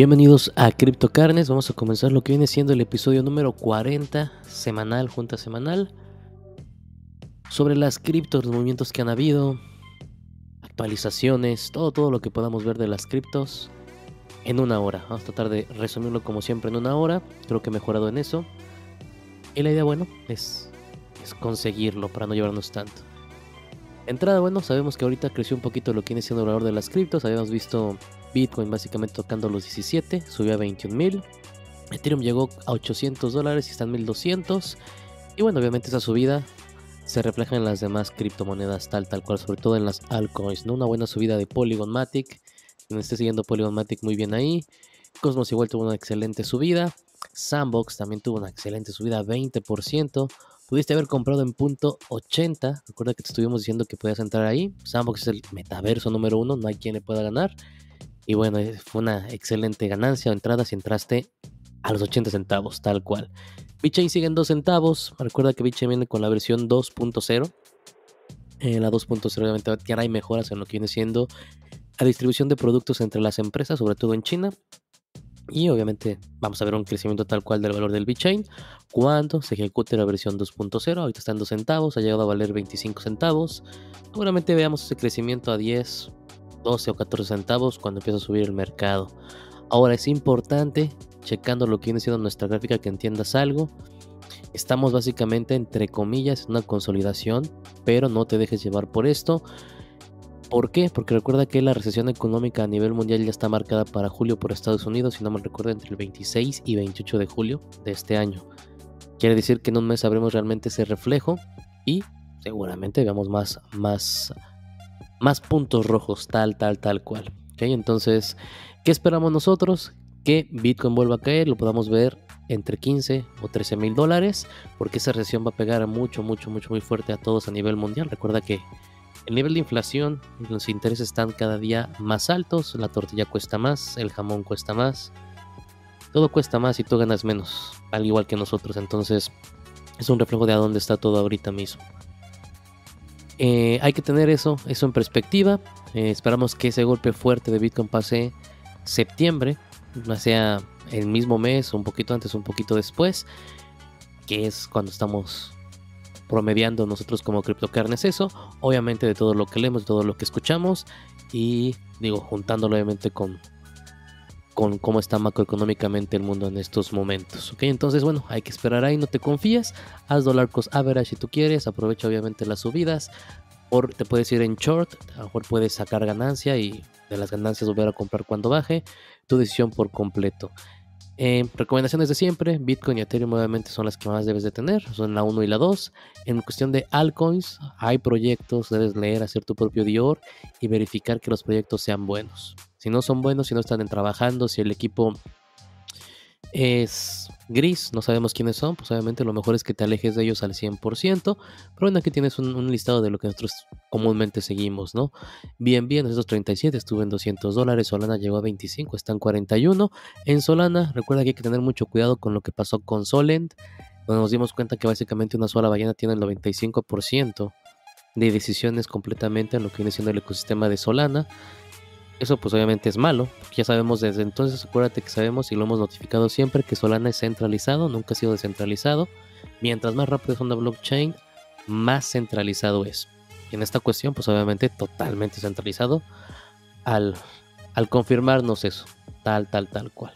Bienvenidos a Carnes. Vamos a comenzar lo que viene siendo el episodio número 40, semanal, junta semanal, sobre las criptos, los movimientos que han habido, actualizaciones, todo, todo lo que podamos ver de las criptos en una hora. Vamos a tratar de resumirlo como siempre en una hora. Creo que he mejorado en eso. Y la idea, bueno, es, es conseguirlo para no llevarnos tanto. Entrada, bueno, sabemos que ahorita creció un poquito lo que viene siendo el valor de las criptos. Habíamos visto Bitcoin básicamente tocando los 17, subió a 21 mil. Ethereum llegó a 800 dólares y está en 1200. Y bueno, obviamente esa subida se refleja en las demás criptomonedas tal, tal cual, sobre todo en las altcoins, ¿no? Una buena subida de Polygon Matic. Quien esté siguiendo Polygon Matic muy bien ahí. Cosmos igual tuvo una excelente subida. Sandbox también tuvo una excelente subida, 20%. Pudiste haber comprado en punto 80. Recuerda que te estuvimos diciendo que podías entrar ahí. Sandbox es el metaverso número uno, no hay quien le pueda ganar. Y bueno, eh, fue una excelente ganancia o entrada si entraste a los 80 centavos, tal cual. BitChain sigue en 2 centavos. Recuerda que BitChain viene con la versión 2.0. En la 2.0 obviamente ya hay mejoras en lo que viene siendo la distribución de productos entre las empresas, sobre todo en China. Y obviamente vamos a ver un crecimiento tal cual del valor del BitChain cuando se ejecute la versión 2.0. Ahorita está en 2 centavos, ha llegado a valer 25 centavos. Seguramente veamos ese crecimiento a 10, 12 o 14 centavos cuando empieza a subir el mercado. Ahora es importante, checando lo que viene siendo nuestra gráfica, que entiendas algo. Estamos básicamente, entre comillas, en una consolidación, pero no te dejes llevar por esto. ¿Por qué? Porque recuerda que la recesión económica a nivel mundial ya está marcada para julio por Estados Unidos, si no me recuerdo, entre el 26 y 28 de julio de este año. Quiere decir que en un mes sabremos realmente ese reflejo y seguramente veamos más, más más puntos rojos, tal, tal, tal cual. Entonces, ¿qué esperamos nosotros? Que Bitcoin vuelva a caer, lo podamos ver entre 15 o 13 mil dólares, porque esa recesión va a pegar mucho, mucho, mucho, muy fuerte a todos a nivel mundial. Recuerda que el nivel de inflación, los intereses están cada día más altos, la tortilla cuesta más, el jamón cuesta más, todo cuesta más y tú ganas menos, al igual que nosotros. Entonces, es un reflejo de a dónde está todo ahorita mismo. Eh, hay que tener eso, eso en perspectiva. Eh, esperamos que ese golpe fuerte de Bitcoin pase septiembre, no sea el mismo mes, un poquito antes, un poquito después, que es cuando estamos promediando nosotros como CryptoCarnes eso, obviamente de todo lo que leemos, de todo lo que escuchamos y digo, juntándolo obviamente con con cómo está macroeconómicamente el mundo en estos momentos. ¿ok? Entonces, bueno, hay que esperar ahí, no te confíes. Haz dólar cost average si tú quieres. Aprovecha obviamente las subidas. O te puedes ir en short, a lo mejor puedes sacar ganancia y de las ganancias volver a comprar cuando baje. Tu decisión por completo. Eh, recomendaciones de siempre, Bitcoin y Ethereum obviamente son las que más debes de tener, son la 1 y la 2. En cuestión de altcoins, hay proyectos, debes leer, hacer tu propio Dior y verificar que los proyectos sean buenos si no son buenos, si no están trabajando, si el equipo es gris, no sabemos quiénes son, pues obviamente lo mejor es que te alejes de ellos al 100%, pero bueno, aquí tienes un, listado de lo que nosotros comúnmente seguimos, ¿no? Bien, bien, esos 37 estuve en 200 dólares, Solana llegó a 25, están 41. En Solana, recuerda que hay que tener mucho cuidado con lo que pasó con Solent, donde nos dimos cuenta que básicamente una sola ballena tiene el 95% de decisiones completamente en lo que viene siendo el ecosistema de Solana. Eso pues obviamente es malo, ya sabemos desde entonces, acuérdate que sabemos y lo hemos notificado siempre que Solana es centralizado, nunca ha sido descentralizado. Mientras más rápido es una blockchain, más centralizado es. Y en esta cuestión pues obviamente totalmente centralizado al, al confirmarnos eso, tal, tal, tal cual.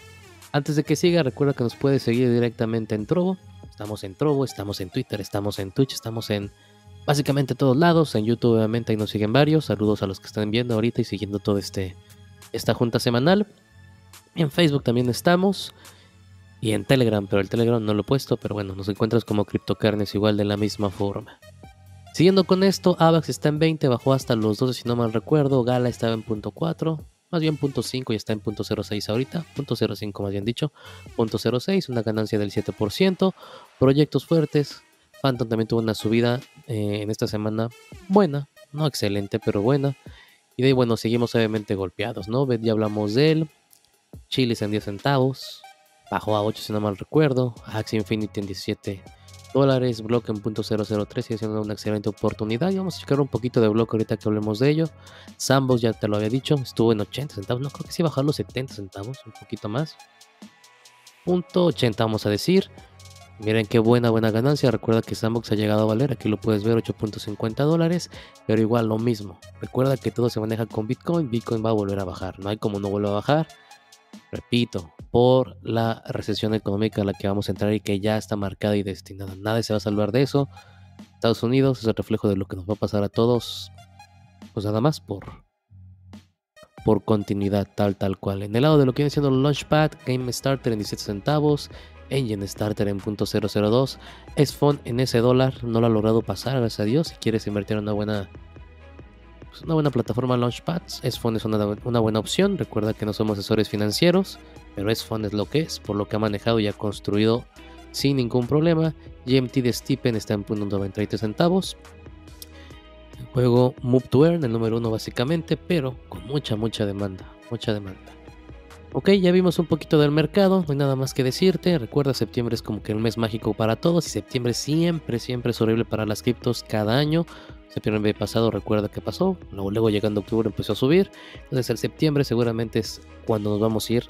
Antes de que siga, recuerda que nos puedes seguir directamente en Trovo. Estamos en Trovo, estamos en Twitter, estamos en Twitch, estamos en básicamente todos lados. En YouTube, obviamente, ahí nos siguen varios. Saludos a los que están viendo ahorita y siguiendo todo este esta junta semanal. En Facebook también estamos. Y en Telegram, pero el Telegram no lo he puesto. Pero bueno, nos encuentras como CryptoCarnes igual de la misma forma. Siguiendo con esto, AVAX está en 20, bajó hasta los 12 si no mal recuerdo. Gala estaba en punto 4, más bien punto 5 y está en punto 06 ahorita. Punto 05 más bien dicho. Punto 06, una ganancia del 7%. Proyectos fuertes, Phantom también tuvo una subida eh, en esta semana buena, no excelente, pero buena. Y de ahí, bueno, seguimos obviamente golpeados, ¿no? Ya hablamos de él. Chiles en 10 centavos. Bajó a 8 si no mal recuerdo. Axie Infinity en 17 dólares. Block en punto .003 sigue siendo una excelente oportunidad. Y vamos a checar un poquito de block ahorita que hablemos de ello. Sambos, ya te lo había dicho, estuvo en 80 centavos. No creo que sí bajar los 70 centavos, un poquito más. Punto 80 vamos a decir. Miren qué buena, buena ganancia. Recuerda que Sandbox ha llegado a valer, aquí lo puedes ver, 8.50 dólares. Pero igual lo mismo. Recuerda que todo se maneja con Bitcoin. Bitcoin va a volver a bajar. No hay como no vuelva a bajar. Repito, por la recesión económica a la que vamos a entrar y que ya está marcada y destinada. Nadie se va a salvar de eso. Estados Unidos es el reflejo de lo que nos va a pasar a todos. Pues nada más por, por continuidad tal tal cual. En el lado de lo que viene siendo Launchpad, Game Starter en 17 centavos, Engine Starter en .002, S-Phone en ese dólar, no lo ha logrado pasar, gracias a Dios. Si quieres invertir en una buena pues, una buena plataforma Launchpads, S-Phone es una, una, buena opción. Recuerda que no somos asesores financieros, pero S-Phone es lo que es, por lo que ha manejado y ha construido sin ningún problema. GMT de Stipend está en .93 centavos. Juego Move to Earn, el número uno básicamente, pero con mucha, mucha demanda. Mucha demanda. Ok, ya vimos un poquito del mercado, no hay nada más que decirte. Recuerda, septiembre es como que un mes mágico para todos y septiembre siempre, siempre es horrible para las criptos cada año. Septiembre pasado, recuerda qué pasó. Luego, luego llegando octubre empezó a subir. Entonces el septiembre seguramente es cuando nos vamos a ir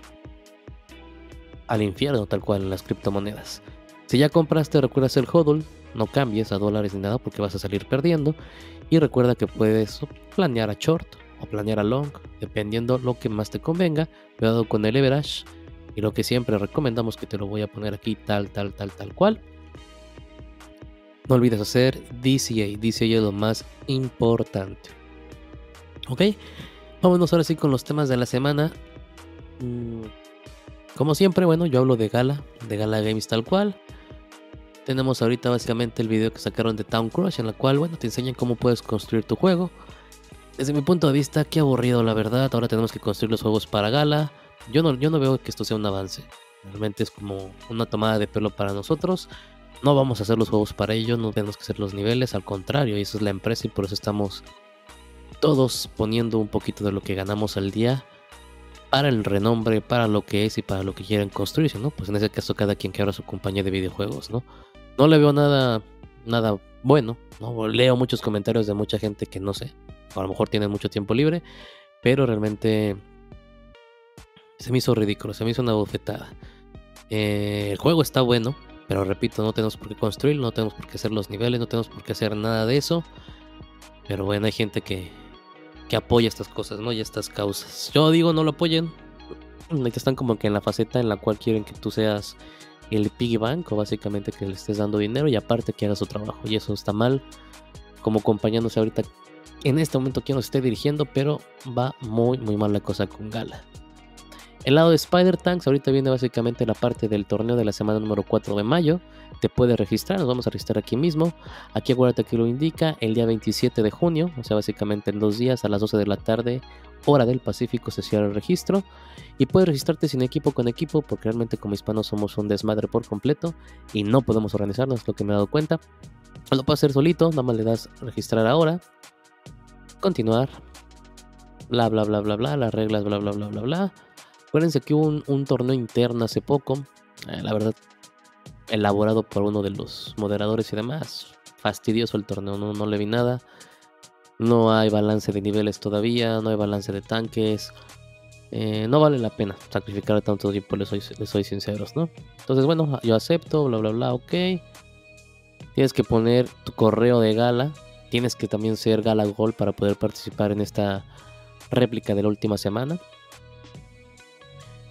al infierno tal cual en las criptomonedas. Si ya compraste, recuerdas el hodl, no cambies a dólares ni nada porque vas a salir perdiendo. Y recuerda que puedes planear a short o planear a long, dependiendo lo que más te convenga. Cuidado con el leverage. Y lo que siempre recomendamos que te lo voy a poner aquí tal, tal, tal, tal cual. No olvides hacer DCA. DCA es lo más importante. Ok, vámonos ahora sí con los temas de la semana. Mm, como siempre, bueno, yo hablo de Gala, de Gala Games tal cual. Tenemos ahorita básicamente el video que sacaron de Town Crush, en la cual, bueno, te enseñan cómo puedes construir tu juego. Desde mi punto de vista, qué aburrido la verdad. Ahora tenemos que construir los juegos para Gala. Yo no, yo no veo que esto sea un avance. Realmente es como una tomada de pelo para nosotros. No vamos a hacer los juegos para ello, no tenemos que hacer los niveles, al contrario, eso es la empresa y por eso estamos todos poniendo un poquito de lo que ganamos al día para el renombre, para lo que es y para lo que quieren construir, ¿no? Pues en ese caso cada quien que abra su compañía de videojuegos, ¿no? no le veo nada, nada bueno. ¿no? Leo muchos comentarios de mucha gente que no sé, a lo mejor tienen mucho tiempo libre, pero realmente se me hizo ridículo, se me hizo una bofetada. Eh, el juego está bueno, pero repito, no tenemos por qué construir, no tenemos por qué hacer los niveles, no tenemos por qué hacer nada de eso. Pero bueno, hay gente que, que apoya estas cosas, ¿no? Y estas causas. Yo digo, no lo apoyen. Están como que en la faceta en la cual quieren que tú seas el piggy bank o básicamente que le estés dando dinero y aparte que haga su trabajo y eso está mal como acompañándose ahorita en este momento quien nos esté dirigiendo pero va muy muy mal la cosa con Gala. El lado de Spider Tanks ahorita viene básicamente la parte del torneo de la semana número 4 de mayo. Te puedes registrar, nos vamos a registrar aquí mismo. Aquí acuérdate que lo indica el día 27 de junio o sea básicamente en dos días a las 12 de la tarde hora del Pacífico se cierra el registro. Y puedes registrarte sin equipo con equipo porque realmente como hispanos somos un desmadre por completo y no podemos organizarnos, lo que me he dado cuenta. Lo puedes hacer solito, nada más le das registrar ahora, continuar, bla bla bla bla bla, las reglas bla bla bla bla bla. Acuérdense que hubo un, torneo interno hace poco, eh, la verdad, elaborado por uno de los moderadores y demás. Fastidioso el torneo, no, no le vi nada. No hay balance de niveles todavía, no hay balance de tanques. Eh, no vale la pena sacrificar tanto tiempo, les soy, les soy sinceros, ¿no? Entonces, bueno, yo acepto, bla, bla, bla, ok. Tienes que poner tu correo de gala. Tienes que también ser Gala Gold para poder participar en esta réplica de la última semana.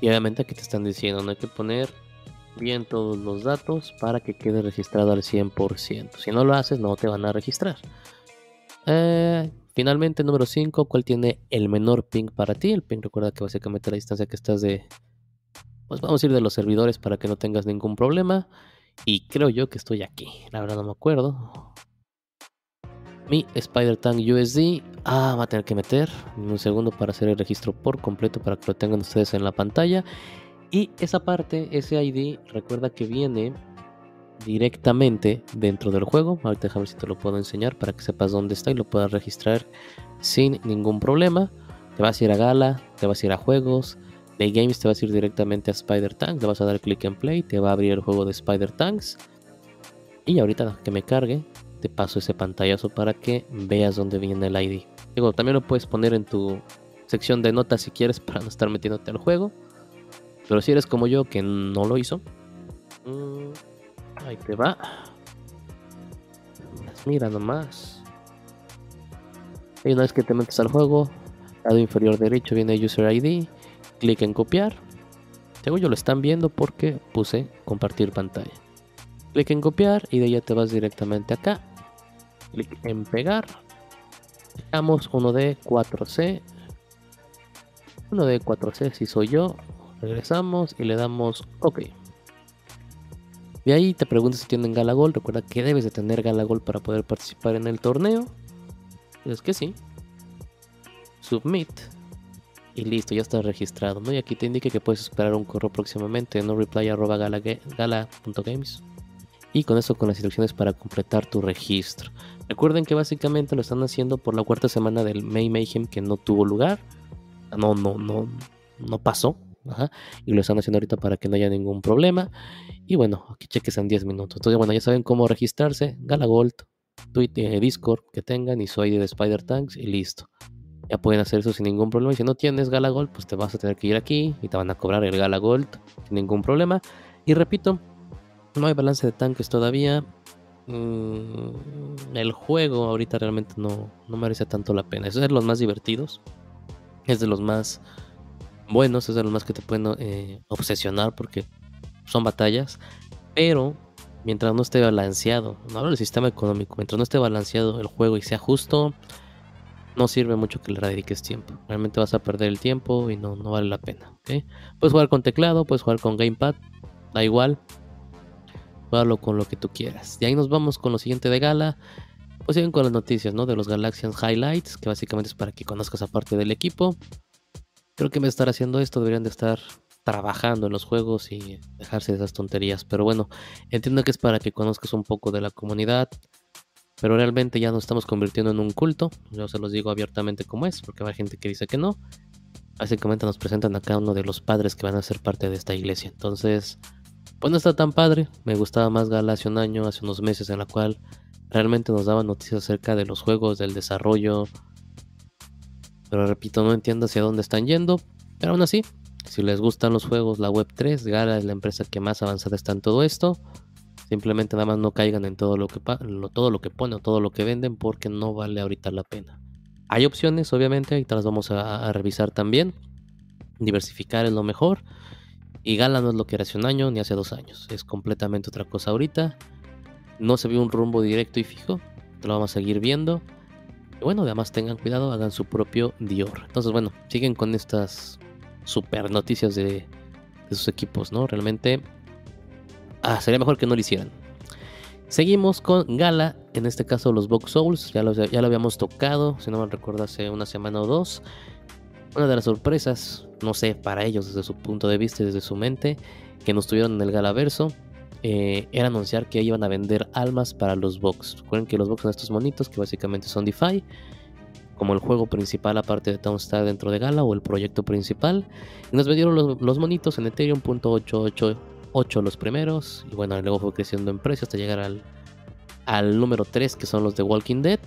Y obviamente aquí te están diciendo, no hay que poner bien todos los datos para que quede registrado al 100%. Si no lo haces, no te van a registrar. Eh, finalmente, número 5, ¿cuál tiene el menor ping para ti? El ping recuerda que básicamente la distancia que estás de... Pues vamos a ir de los servidores para que no tengas ningún problema. Y creo yo que estoy aquí. La verdad no me acuerdo. Mi Spider Tank USD. Ah, va a tener que meter un segundo para hacer el registro por completo para que lo tengan ustedes en la pantalla. Y esa parte, ese ID, recuerda que viene directamente dentro del juego. Ahorita déjame ver si te lo puedo enseñar para que sepas dónde está y lo puedas registrar sin ningún problema. Te vas a ir a Gala, te vas a ir a juegos. De Games te vas a ir directamente a Spider Tanks. Le vas a dar clic en play, te va a abrir el juego de Spider Tanks. Y ahorita que me cargue, te paso ese pantallazo para que veas dónde viene el ID. Digo, también lo puedes poner en tu sección de notas si quieres para no estar metiéndote al juego. Pero si eres como yo que no lo hizo, mm, ahí te va. Mira nomás. Y una vez que te metes al juego, lado inferior derecho viene User ID, clic en copiar. Según yo lo están viendo porque puse compartir pantalla. Clic en copiar y de ahí te vas directamente acá. Clic en pegar. Dejamos uno de 4C. Uno de 4C si soy yo. Regresamos y le damos OK. De ahí te preguntas si tienen Galagol. Recuerda que debes de tener Galagol para poder participar en el torneo. Es que sí. Submit. Y listo, ya está registrado. ¿no? Y aquí te indica que puedes esperar un correo próximamente en no reply gala.games. Y con eso con las instrucciones para completar tu registro. Recuerden que básicamente lo están haciendo por la cuarta semana del May Mayhem que no tuvo lugar. No, no, no, no pasó. Y lo están haciendo ahorita para que no haya ningún problema. Y bueno, aquí cheques en 10 minutos. Entonces, bueno, ya saben cómo registrarse. Gala Gold, Twitter, eh, Discord que tengan y ID de Spider Tanks y listo. Ya pueden hacer eso sin ningún problema. Y si no tienes Gala Gold, pues te vas a tener que ir aquí y te van a cobrar el Gala Gold sin ningún problema. Y repito, no hay balance de tanques todavía. Mm, el juego ahorita realmente no, no merece tanto la pena. Es de los más divertidos. Es de los más buenos, es de los más que te pueden eh, obsesionar porque son batallas. Pero mientras no esté balanceado, no hablo del sistema económico, mientras no esté balanceado el juego y sea justo, no sirve mucho que le dediques tiempo. Realmente vas a perder el tiempo y no, no vale la pena. Puedes jugar con teclado, puedes jugar con gamepad, da igual. Jugarlo con lo que tú quieras. Y ahí nos vamos con lo siguiente de gala. Pues siguen con las noticias, ¿no? De los Galaxian Highlights, que básicamente es para que conozcas aparte del equipo. Creo que de estar haciendo esto, deberían de estar trabajando en los juegos y dejarse de esas tonterías. Pero bueno, entiendo que es para que conozcas un poco de la comunidad. Pero realmente ya nos estamos convirtiendo en un culto. Yo se los digo abiertamente como es, porque hay gente que dice que no. Básicamente nos presentan acá uno de los padres que van a ser parte de esta iglesia. Entonces, pues no está tan padre. Me gustaba más Gala hace un año, hace unos meses, en la cual realmente nos daban noticias acerca de los juegos, del desarrollo. Pero repito, no entiendo hacia dónde están yendo. Pero aún así, si les gustan los juegos, la Web3, Gala es la empresa que más avanzada está en todo esto. Simplemente nada más no caigan en todo lo que, todo lo que ponen todo lo que venden porque no vale ahorita la pena. Hay opciones, obviamente, ahorita las vamos a, revisar también. Diversificar es lo mejor. Y Gala no es lo que era hace un año ni hace dos años. Es completamente otra cosa ahorita. No se vio un rumbo directo y fijo. Lo vamos a seguir viendo. Y bueno, además tengan cuidado, hagan su propio Dior. Entonces, bueno, siguen con estas super noticias de, sus equipos, ¿no? Realmente ah, sería mejor que no lo hicieran. Seguimos con Gala, en este caso los Box Souls, ya lo, ya lo habíamos tocado, si no me recuerdo, hace una semana o dos. Una de las sorpresas, no sé, para ellos desde su punto de vista y desde su mente, que nos tuvieron en el Galaverso, eh, era anunciar que iban a vender almas para los Box. Recuerden que los Box son estos monitos que básicamente son DeFi como el juego principal aparte de Townstar dentro de Gala o el proyecto principal. Y nos vendieron los, monitos en Ethereum .888 los primeros y bueno, luego fue creciendo en precio hasta llegar al, al número 3 que son los de Walking Dead.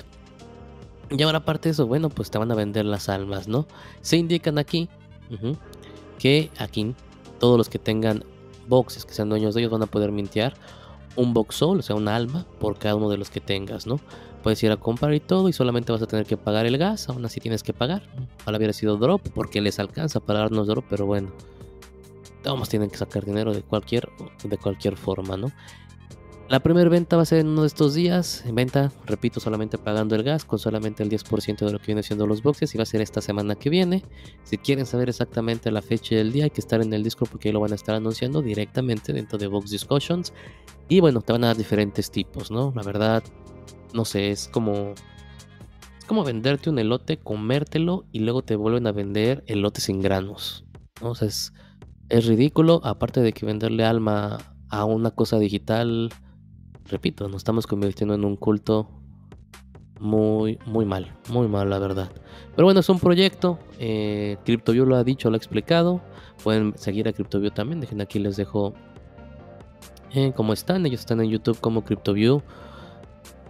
Y ahora aparte de eso, bueno, pues te van a vender las almas, ¿no? Se indican aquí que aquí todos los que tengan boxes, que sean dueños de ellos, van a poder mintear un box soul, o sea, una alma por cada uno de los que tengas, ¿no? puedes ir a comprar y todo y solamente vas a tener que pagar el gas, aún así tienes que pagar. Ojalá hubiera sido drop porque les alcanza para darnos drop, pero bueno. Todos tienen que sacar dinero de cualquier, de cualquier forma, ¿no? La primera venta va a ser en uno de estos días. En venta, repito, solamente pagando el gas, con solamente el 10% de lo que viene siendo los boxes. Y va a ser esta semana que viene. Si quieren saber exactamente la fecha del día, hay que estar en el Discord porque ahí lo van a estar anunciando directamente dentro de Box Discussions. Y bueno, te van a dar diferentes tipos, ¿no? La verdad, no sé, es como es como venderte un elote, comértelo y luego te vuelven a vender elotes sin granos. ¿no? O sea, es, es ridículo, aparte de que venderle alma a una cosa digital, repito, nos estamos convirtiendo en un culto muy, muy mal, muy mal la verdad. Pero bueno, es un proyecto, eh, CryptoView lo ha dicho, lo ha explicado, pueden seguir a CryptoView también, dejen aquí les dejo eh, cómo están. Ellos están en YouTube como CryptoView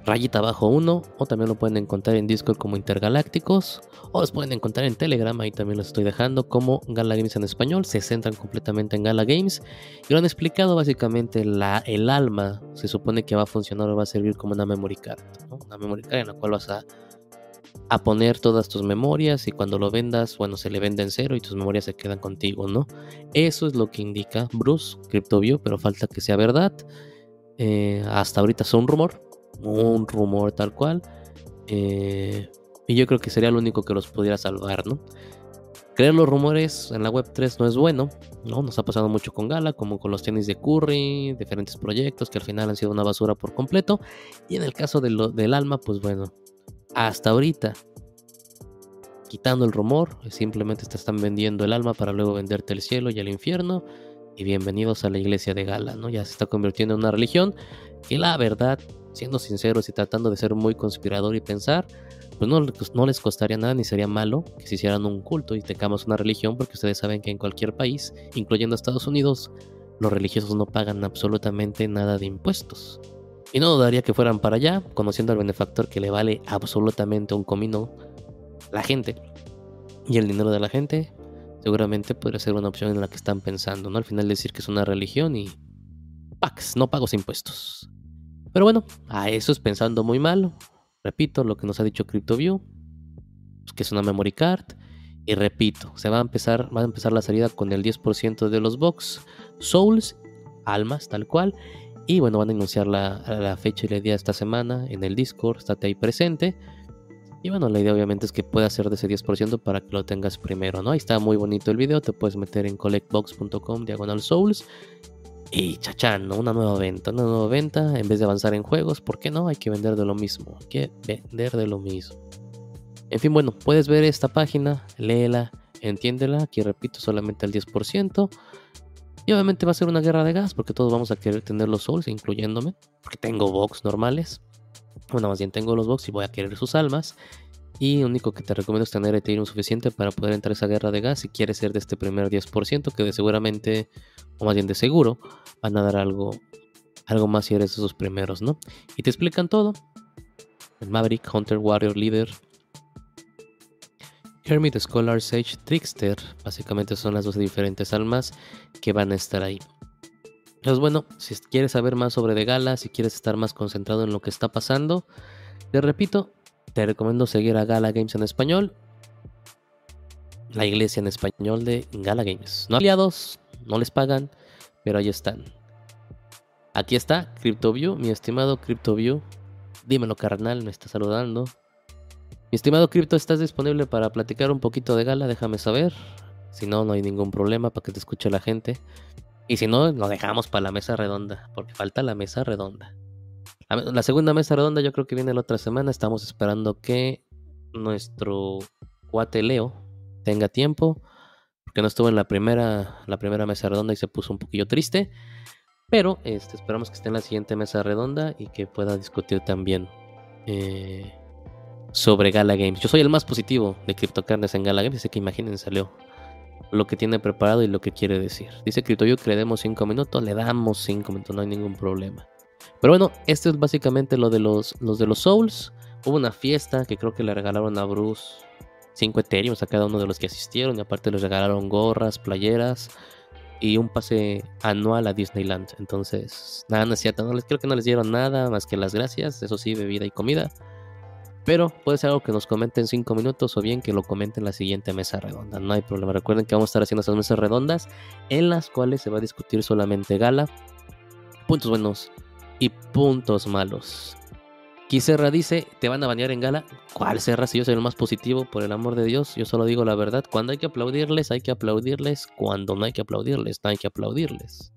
rayita abajo 1 o también lo pueden encontrar en Discord como Intergalácticos o los pueden encontrar en Telegram, ahí también los estoy dejando como Gala Games en español, se centran completamente en Gala Games y lo han explicado básicamente la, el alma se supone que va a funcionar o va a servir como una memory card, una memory card en la cual vas a, a poner todas tus memorias y cuando lo vendas, bueno, se le vende en cero y tus memorias se quedan contigo, ¿no? Eso es lo que indica Bruce, CryptoView, pero falta que sea verdad. Eh, hasta ahorita es un rumor, un rumor tal cual. Eh, y yo creo que sería lo único que los pudiera salvar, ¿no? Creer los rumores en la web 3 no es bueno, ¿no? Nos ha pasado mucho con Gala, como con los tenis de Curry, diferentes proyectos que al final han sido una basura por completo. Y en el caso del alma, pues bueno, hasta ahorita, quitando el rumor, simplemente te están vendiendo el alma para luego venderte el cielo y el infierno. Y bienvenidos a la iglesia de Gala, ¿no? Ya se está convirtiendo en una religión que la verdad siendo sinceros y tratando de ser muy conspirador y pensar, pues no, no, les costaría nada ni sería malo que se hicieran un culto y tengamos una religión, porque ustedes saben que en cualquier país, incluyendo Estados Unidos, los religiosos no pagan absolutamente nada de impuestos. Y no dudaría que fueran para allá, conociendo al benefactor que le vale absolutamente un comino la gente y el dinero de la gente, seguramente podría ser una opción en la que están pensando, ¿no? Al final decir que es una religión y Pax, no pagos impuestos. Pero bueno, a eso es pensando muy mal. Repito lo que nos ha dicho CryptoView, pues, que es una memory card. Y repito, se va a empezar, va a empezar la salida con el 10% de los box souls, almas, tal cual. Y bueno, van a anunciar la, fecha y la idea esta semana en el Discord, estate ahí presente. Y bueno, la idea obviamente es que pueda ser de ese 10% para que lo tengas primero, ¿no? Ahí está muy bonito el video, te puedes meter en collectbox.com diagonal souls y chachán, Una nueva venta, una nueva venta. En vez de avanzar en juegos, ¿por qué no? Hay que vender de lo mismo. Hay que vender de lo mismo. En fin, bueno, puedes ver esta página, léela, entiéndela. Aquí repito, solamente al 10%. Y obviamente va a ser una guerra de gas, porque todos vamos a querer tener los souls, incluyéndome. Porque tengo box normales. Bueno, más bien tengo los box y voy a querer sus almas. Y lo único que te recomiendo es tener Ethereum suficiente para poder entrar a esa guerra de gas si quieres ser de este primer 10%, que de seguramente, o más bien de seguro, van a dar algo, algo más si eres de esos primeros, ¿no? Y te explican todo. Maverick, Hunter, Warrior, Leader, Hermit, Scholar, Sage, Trickster. Básicamente son las dos diferentes almas que van a estar ahí. Entonces, bueno, si quieres saber más sobre De Gala, si quieres estar más concentrado en lo que está pasando, te repito, te recomiendo seguir a Gala Games en español. La iglesia en español de Gala Games. No aliados, no les pagan, pero ahí están. Aquí está CryptoView, mi estimado CryptoView. Dímelo, carnal, me está saludando. Mi estimado Crypto, ¿estás disponible para platicar un poquito de Gala? Déjame saber. Si no, no hay ningún problema para que te escuche la gente. Y si no, lo dejamos para la mesa redonda, porque falta la mesa redonda. La segunda mesa redonda yo creo que viene la otra semana. Estamos esperando que nuestro cuate Leo tenga tiempo. Porque no estuvo en la primera, la primera mesa redonda y se puso un poquillo triste. Pero este, esperamos que esté en la siguiente mesa redonda y que pueda discutir también eh, sobre Gala Games. Yo soy el más positivo de CryptoCarnes en Gala Games, así que imagínense Leo lo que tiene preparado y lo que quiere decir. Dice CryptoYo que le demos 5 minutos, le damos 5 minutos, no hay ningún problema. Pero bueno, esto es básicamente lo de los, los de los Souls. Hubo una fiesta que creo que le regalaron a Bruce 5 Ethereum a cada uno de los que asistieron. Y aparte les regalaron gorras, playeras y un pase anual a Disneyland. Entonces, nada, no es cierto. No les, creo que no les dieron nada más que las gracias. Eso sí, bebida y comida. Pero puede ser algo que nos comenten en 5 minutos o bien que lo comenten en la siguiente mesa redonda. No hay problema. Recuerden que vamos a estar haciendo esas mesas redondas en las cuales se va a discutir solamente gala, puntos buenos y puntos malos. Aquí dice, te van a bañar en gala. ¿Cuál Serra? Si yo soy el más positivo, por el amor de Dios, yo solo digo la verdad. Cuando hay que aplaudirles, hay que aplaudirles. Cuando no hay que aplaudirles, no hay que aplaudirles.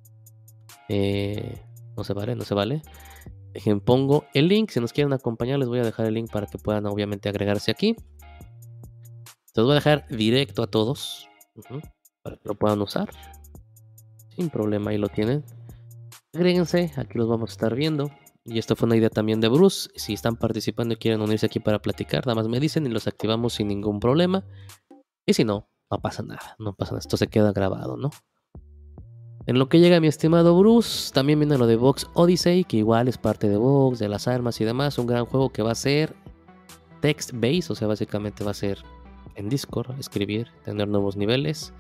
Eh, no se vale, no se vale. Dejen, pongo el link. Si nos quieren acompañar, les voy a dejar el link para que puedan obviamente agregarse aquí. Se los voy a dejar directo a todos. para que lo puedan usar. Sin problema, ahí lo tienen. Agréguense, aquí los vamos a estar viendo. Y esto fue una idea también de Bruce. Si están participando y quieren unirse aquí para platicar, nada más me dicen y los activamos sin ningún problema. Y si no, no pasa nada, no pasa nada. Esto se queda grabado, ¿no? En lo que llega mi estimado Bruce, también viene lo de Vox Odyssey, que igual es parte de Vox, de las armas y demás. Un gran juego que va a ser text based, o sea, básicamente va a ser en Discord, escribir, tener nuevos niveles.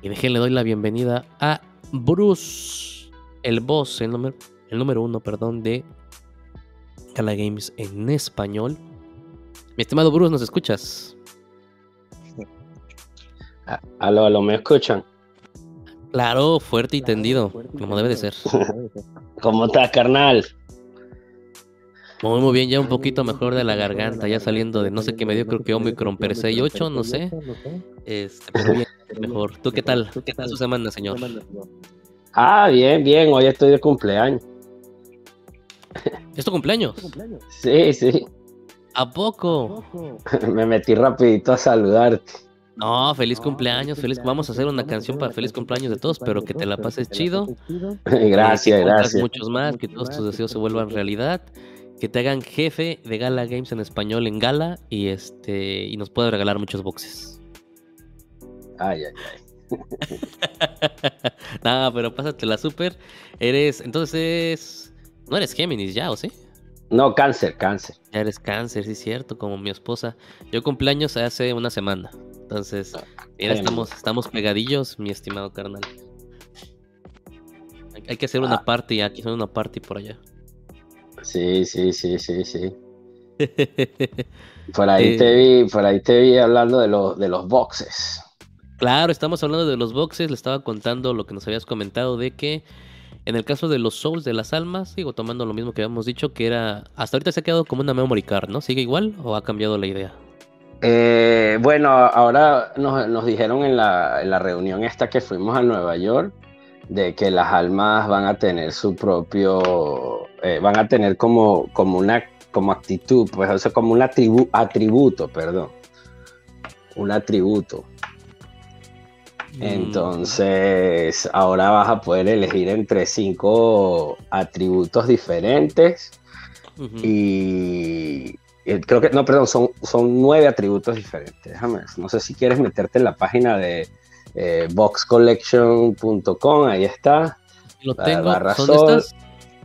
Y déjenle doy la bienvenida a Bruce, el boss, el número, el número uno, perdón, de Cala Games en español. Mi estimado Bruce, ¿nos escuchas? Aló, aló, ¿me escuchan? Claro, fuerte y tendido, como debe de ser. ¿Cómo estás, carnal? Muy, muy bien, ya un poquito mejor de la garganta, ya saliendo de no sé qué me dio, creo que Omicron per 8, no sé. Este, pero bien, mejor. ¿Tú qué tal? ¿Qué tal su semana, señor? Ah, bien, bien, hoy estoy de cumpleaños. ¿Es tu cumpleaños? Sí, sí. ¿A poco? me metí rapidito a saludarte. No, feliz cumpleaños, feliz. Vamos a hacer una canción para feliz cumpleaños de todos, pero que te la pases chido. Gracias, que gracias. Muchos más, que todos tus deseos se vuelvan realidad, que te hagan jefe de Gala Games en español en Gala y este y nos pueda regalar muchos boxes. Ay, ay, ay. no, pero pásatela súper. Eres, entonces, no eres Géminis ya, ¿o sí? No, cáncer, cáncer. Ya eres cáncer, sí, cierto, como mi esposa. Yo cumpleaños hace una semana. Entonces, mira, estamos, estamos pegadillos, mi estimado carnal. Hay que hacer una ah. party, aquí son una party por allá. Sí, sí, sí, sí, sí. por ahí te eh, vi, por ahí te vi hablando de los de los boxes. Claro, estamos hablando de los boxes, le estaba contando lo que nos habías comentado de que en el caso de los souls de las almas, sigo tomando lo mismo que habíamos dicho, que era hasta ahorita se ha quedado como una memory card, ¿no? ¿Sigue igual o ha cambiado la idea? Eh, bueno, ahora nos, dijeron en la, reunión esta que fuimos a Nueva York de que las almas van a tener su propio, eh, van a tener como, como una como actitud, pues o sea, como un atributo, perdón, un atributo. Entonces, ahora vas a poder elegir entre cinco atributos diferentes y, eh, creo que, no, perdón, son, son nueve atributos diferentes. Déjame, no sé si quieres meterte en la página de eh, boxcollection.com, ahí está. Lo tengo. ¿Son,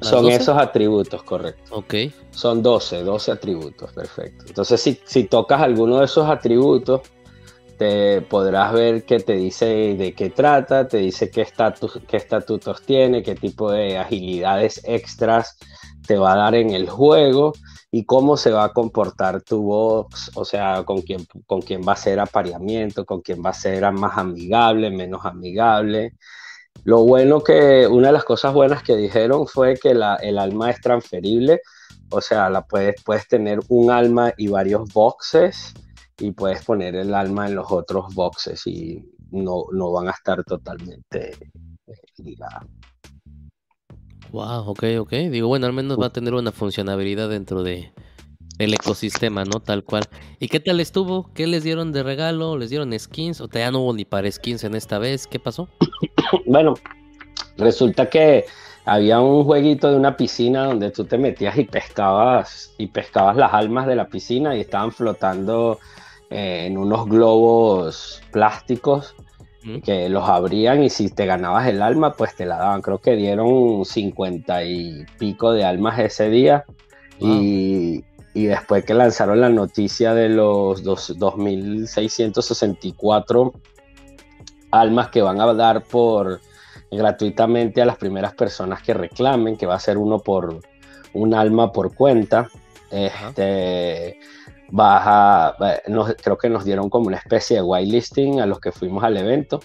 son esos atributos, correcto. Ok. Son 12, 12 atributos, perfecto. Entonces, si, si tocas alguno de esos atributos, te podrás ver qué te dice de qué trata, te dice qué, estatus, qué estatutos tiene, qué tipo de agilidades extras te va a dar en el juego y cómo se va a comportar tu box, o sea, con quién, con quién va a ser apareamiento, con quién va a ser más amigable, menos amigable. Lo bueno que, una de las cosas buenas que dijeron fue que el alma es transferible, o sea, la puedes, puedes tener un alma y varios boxes y puedes poner el alma en los otros boxes y no, no van a estar totalmente ligados. Wow, ok, ok. Digo, bueno, al menos va a tener una funcionalidad dentro de el ecosistema, ¿no? Tal cual. ¿Y qué tal estuvo? ¿Qué les dieron de regalo? ¿Les dieron skins? ¿O te ya no hubo ni para skins en esta vez? ¿Qué pasó? bueno, resulta que había un jueguito de una piscina donde tú te metías y pescabas y pescabas las almas de la piscina y estaban flotando eh, en unos globos plásticos que los abrían y si te ganabas el alma, pues te la daban. Creo que dieron cincuenta y pico de almas ese día. Y, después que lanzaron la noticia de los 2.664 almas que van a dar por gratuitamente a las primeras personas que reclamen, que va a ser uno por un alma por cuenta. Este, baja, eh, creo que nos dieron como una especie de whitelisting a los que fuimos al evento.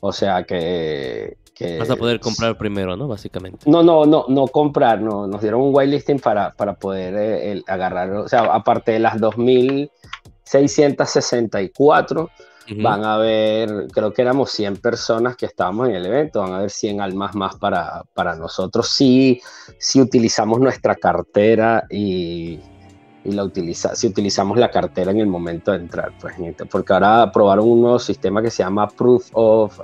O sea que, Vas a poder comprar primero, ¿no? Básicamente. No, no, no, no comprar, no, nos dieron un whitelisting para, para poder eh, agarrar, o sea, aparte de las 2.664, van a haber, creo que éramos 100 personas que estábamos en el evento, van a haber 100 almas más para, para nosotros si, si utilizamos nuestra cartera y y la utiliza, si utilizamos la cartera en el momento de entrar, pues, porque ahora aprobaron un nuevo sistema que se llama Proof of uh,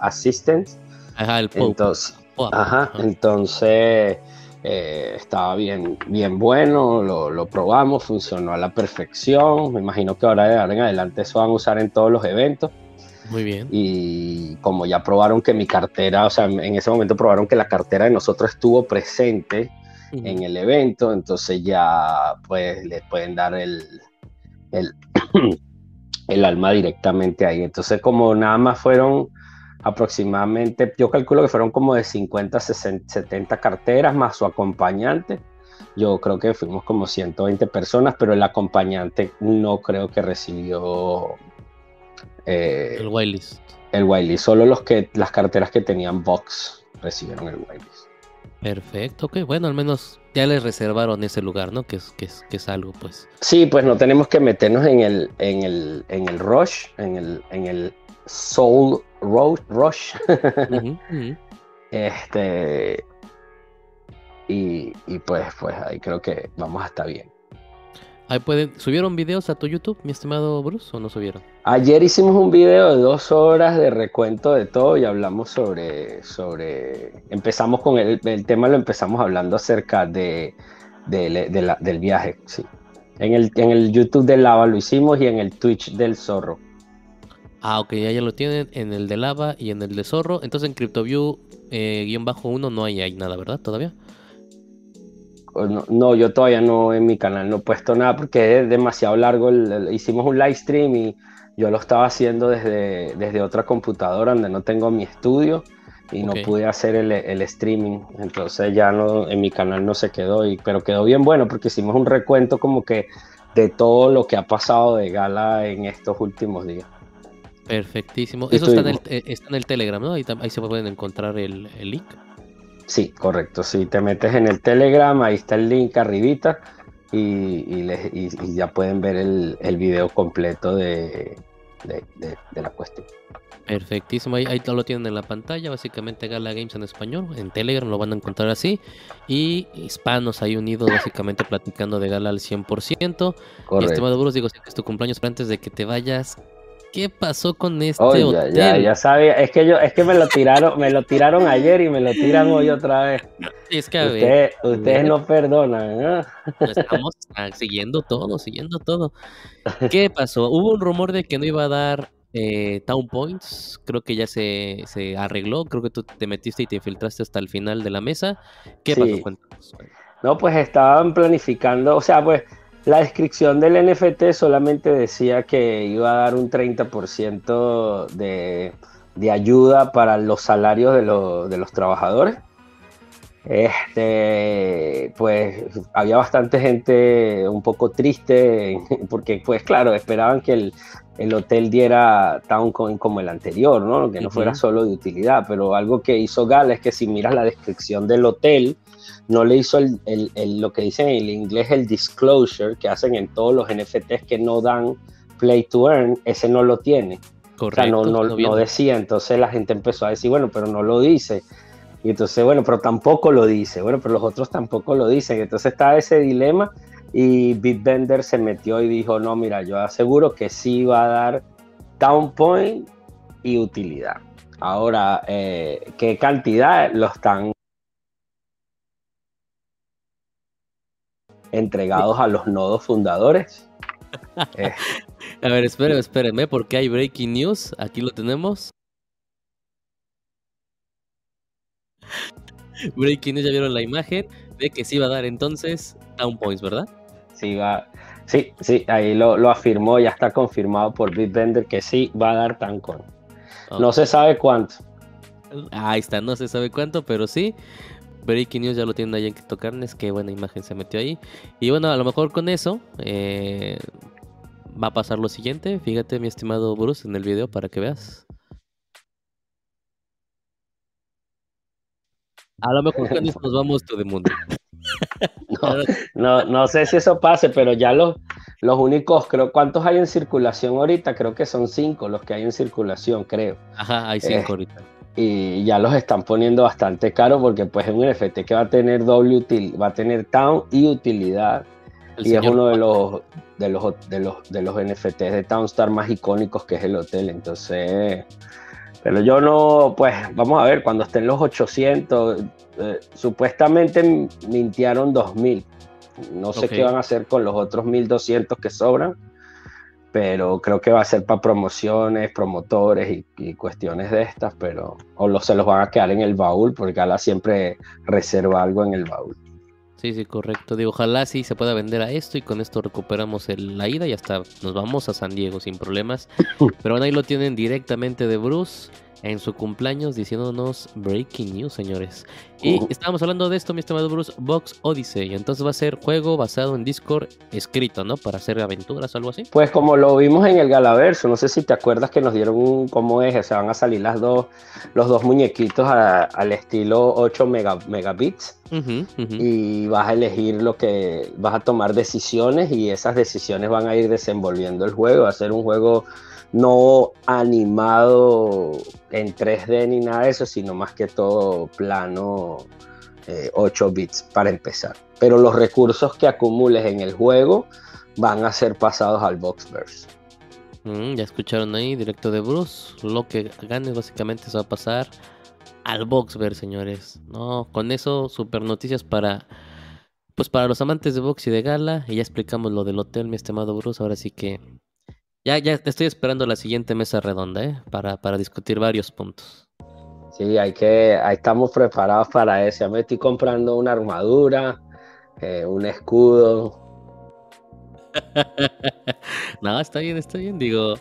Assistance. Ajá, el Entonces, ajá, entonces eh, estaba bien, bien bueno, lo, lo, probamos, funcionó a la perfección. Me imagino que ahora de ahora en adelante eso van a usar en todos los eventos. Muy bien. Y como ya probaron que mi cartera, o sea, en ese momento probaron que la cartera de nosotros estuvo presente en el evento, entonces ya pues les pueden dar el, el, el alma directamente ahí. Entonces como nada más fueron aproximadamente, yo calculo que fueron como de 50, 60, 70 carteras más su acompañante. Yo creo que fuimos como 120 personas, pero el acompañante no creo que recibió eh, el whitelist. El whitelist, solo los que, las carteras que tenían box recibieron el whitelist. Perfecto, ok, bueno, al menos ya les reservaron ese lugar, ¿no? Que es, que es, que es algo, pues. Sí, pues no tenemos que meternos en el, en el, en el rush, en el, en el soul rush. Este. Y, y, pues, pues ahí creo que vamos a estar bien. Ahí pueden, ¿Subieron videos a tu YouTube, mi estimado Bruce, o no subieron? Ayer hicimos un video de dos horas de recuento de todo y hablamos sobre, sobre empezamos con el, el tema, lo empezamos hablando acerca de, del viaje, sí. En el, en el YouTube de Lava lo hicimos y en el Twitch del Zorro. Ah, ok, ya, ya lo tienen en el de Lava y en el de Zorro. Entonces en CryptoView-1 eh, no hay, hay nada, ¿verdad? ¿Todavía? No, yo todavía no en mi canal no he puesto nada porque es demasiado largo. hicimos un live stream y yo lo estaba haciendo desde, desde otra computadora donde no tengo mi estudio y no pude hacer el, streaming. Entonces ya no en mi canal no se quedó, y, pero quedó bien bueno porque hicimos un recuento como que de todo lo que ha pasado de gala en estos últimos días. Perfectísimo. Eso está en, el, eh, está en, el, Telegram, ¿no? Ahí, ahí se pueden encontrar el, el link. Sí, correcto. Si te metes en el Telegram, ahí está el link arribita y, ya pueden ver el, el video completo de, la cuestión. Perfectísimo, ahí, ahí lo tienen en la pantalla, básicamente Gala Games en español, en Telegram lo van a encontrar así, y hispanos ahí unidos básicamente platicando de Gala al 100%. Correcto. Y estimado Bruce, digo, si es tu cumpleaños, pero antes de que te vayas, ¿Qué pasó con este hotel? Ya, ya sabía, es que yo, es que me lo tiraron, me lo tiraron ayer y me lo tiran hoy otra vez. Es que ustedes no perdonan, Estamos siguiendo todo, siguiendo todo. ¿Qué pasó? Hubo un rumor de que no iba a dar eh, Town Points, creo que ya se, se, arregló, creo que tú te metiste y te infiltraste hasta el final de la mesa. ¿Qué pasó? Cuéntanos. No, pues estaban planificando, o sea, pues la descripción del NFT solamente decía que iba a dar un 30% de, de, ayuda para los salarios de, de, los trabajadores. Este, pues había bastante gente un poco triste porque, pues claro, esperaban que el, el hotel diera Towncoin como el anterior, ¿no? Que no fuera solo de utilidad, pero algo que hizo Gala es que si miras la descripción del hotel, no le hizo el, lo que dicen en inglés el disclosure que hacen en todos los NFTs que no dan play to earn, ese no lo tiene. Correcto. O sea, no, no, decía, entonces la gente empezó a decir, bueno, pero no lo dice. Y entonces, bueno, pero tampoco lo dice, bueno, pero los otros tampoco lo dicen. Entonces está ese dilema y Bitbender se metió y dijo, no, mira, yo aseguro que sí va a dar down point y utilidad. Ahora, eh, ¿qué cantidad lo están entregados a los nodos fundadores. Eh. A ver, espérenme, espérenme, porque hay breaking news. Aquí lo tenemos. breaking news, ya vieron la imagen de que sí va a dar entonces down points, ¿verdad? Sí, va. Sí, sí, ahí lo, afirmó, ya está confirmado por Bitbender que sí va a dar Tancon. No se sabe cuánto. Ahí está, no se sabe cuánto, pero sí. Breaking News ya lo tienen ahí en Carnes, qué buena imagen se metió ahí. Y bueno, a lo mejor con eso eh, va a pasar lo siguiente. Fíjate, mi estimado Bruce, en el video para que veas. A lo mejor con eso nos vamos todo el mundo. No, no, sé si eso pase, pero ya los, los únicos, creo, ¿cuántos hay en circulación ahorita? Creo que son cinco los que hay en circulación, creo. Ajá, hay cinco eh, ahorita y ya los están poniendo bastante caro porque pues es un NFT que va a tener doble util, va a tener town y utilidad. Y es uno de los de los de los de los NFTs de Townstar más icónicos que es el hotel. Entonces pero yo no pues vamos a ver cuando estén los 800 eh, supuestamente mintiaron 2000 no sé qué van a hacer con los otros 1200 que sobran pero creo que va a ser para promociones, promotores y, cuestiones de estas, pero o se los van a quedar en el baúl, porque Gala siempre reserva algo en el baúl. Sí, sí, correcto. Digo, ojalá sí se pueda vender a esto y con esto recuperamos la ida y hasta nos vamos a San Diego sin problemas. Pero bueno, ahí lo tienen directamente de Bruce en su cumpleaños diciéndonos breaking news, señores. Y estábamos hablando de esto, mi estimado Bruce, Box Odyssey. Entonces va a ser juego basado en Discord escrito, ¿no? Para hacer aventuras o algo así. Pues como lo vimos en el Galaverso, no sé si te acuerdas que nos dieron un cómo es, o sea, van a salir las dos, los dos muñequitos al estilo 8 megabits. Y vas a elegir lo que vas a tomar decisiones y esas decisiones van a ir desenvolviendo el juego. Va a ser un juego no animado en 3D ni nada de eso, sino más que todo plano 8 eh, bits para empezar. Pero los recursos que acumules en el juego van a ser pasados al Boxverse. Mm, ya escucharon ahí, directo de Bruce. Lo que gane básicamente se va a pasar al Boxverse, señores. No, con eso, super noticias para pues para los amantes de box y de gala. Y ya explicamos lo del hotel, mi estimado Bruce. Ahora sí que ya, ya te estoy esperando la siguiente mesa redonda, ¿eh? Para, para discutir varios puntos. Sí, hay que, ahí estamos preparados para eso. Ya me estoy comprando una armadura, eh, un escudo. no, está bien, está bien. Digo,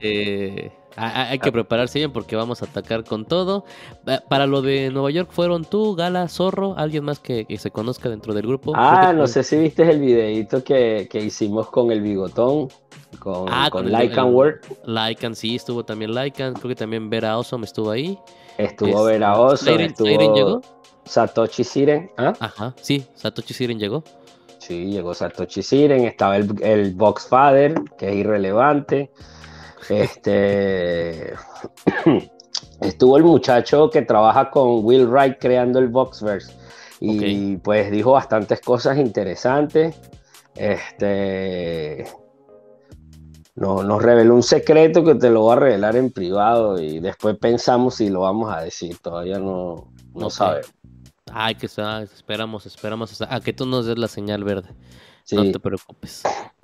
eh, hay que prepararse bien porque vamos a atacar con todo. Para lo de Nueva York fueron tú, Gala, Zorro, alguien más que, se conozca dentro del grupo. Ah, no sé si viste el videito que, hicimos con el bigotón, con, ah, con, Lycan World. Lycan, sí, estuvo también Lycan. Creo que también Vera Awesome estuvo ahí. Estuvo Vera Awesome, estuvo llegó. Satoshi Siren. ¿ah? Ajá, sí, Satoshi Siren llegó. Sí, llegó Satoshi Siren, estaba el, el Box Father, que es irrelevante. Este estuvo el muchacho que trabaja con Will Wright creando el Boxverse y pues dijo bastantes cosas interesantes. Este no, nos reveló un secreto que te lo voy a revelar en privado y después pensamos si lo vamos a decir. Todavía no, no sabemos. Ay, que esperamos, esperamos a que tú nos des la señal verde. No te preocupes.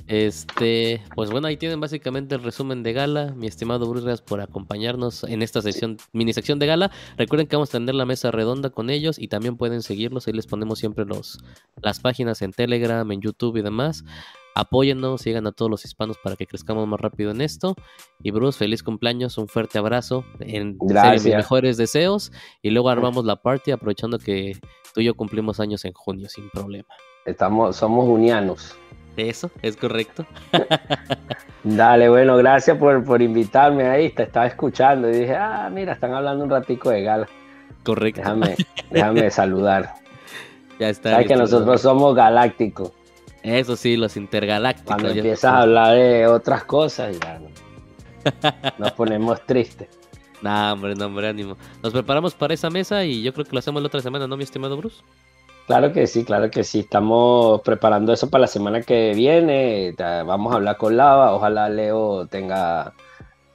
Este, pues bueno, ahí tienen básicamente el resumen de gala. Mi estimado Bruce, gracias por acompañarnos en esta sesión, mini sección de gala. Recuerden que vamos a tener la mesa redonda con ellos y también pueden seguirlos. Ahí les ponemos siempre los, las páginas en Telegram, en YouTube y demás. Apóyennos, sigan a todos los hispanos para que crezcamos más rápido en esto. Y Bruce, feliz cumpleaños, un fuerte abrazo. En Gracias. mis mejores deseos. Y luego armamos la party aprovechando que tú y yo cumplimos años en junio sin problema. Estamos, somos unianos. Eso, es correcto. Dale, bueno, gracias por, invitarme ahí. Te estaba escuchando y dije, ah, mira, están hablando un ratico de gala. Correcto. Déjame, déjame saludar. Ya está. Sabes que nosotros somos galácticos. Eso sí, los intergalácticos. Cuando empiezas a hablar de otras cosas, ya nos ponemos tristes. Nah, hombre, no, hombre, ánimo. Nos preparamos para esa mesa y yo creo que lo hacemos la otra semana, ¿no, mi estimado Bruce? Claro que sí, claro que sí. Estamos preparando eso para la semana que viene. Vamos a hablar con Lava. Ojalá Leo tenga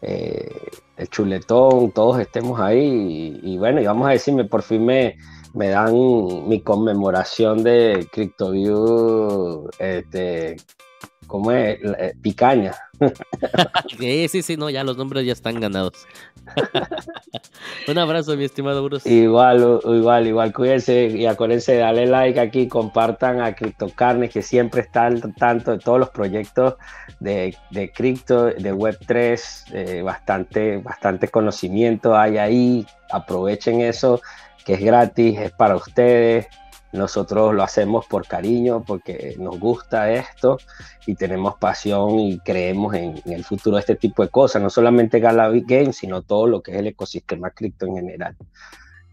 eh, el chuletón, todos estemos ahí. Y, bueno, y vamos a decirme, por fin me, me dan mi conmemoración de CryptoView este, ¿Cómo es? Eh, picaña. Sí, sí, sí, no, ya los nombres ya están ganados. Un abrazo, mi estimado Bruce. Igual, igual, igual, cuídense y acuérdense de darle like aquí, compartan a CryptoCarnes, que siempre está al tanto de todos los proyectos de, de cripto, de Web3, eh, bastante, bastante conocimiento hay ahí, aprovechen eso, que es gratis, es para ustedes nosotros lo hacemos por cariño, porque nos gusta esto y tenemos pasión y creemos en, el futuro de este tipo de cosas, no solamente Galavi Games, sino todo lo que es el ecosistema cripto en general.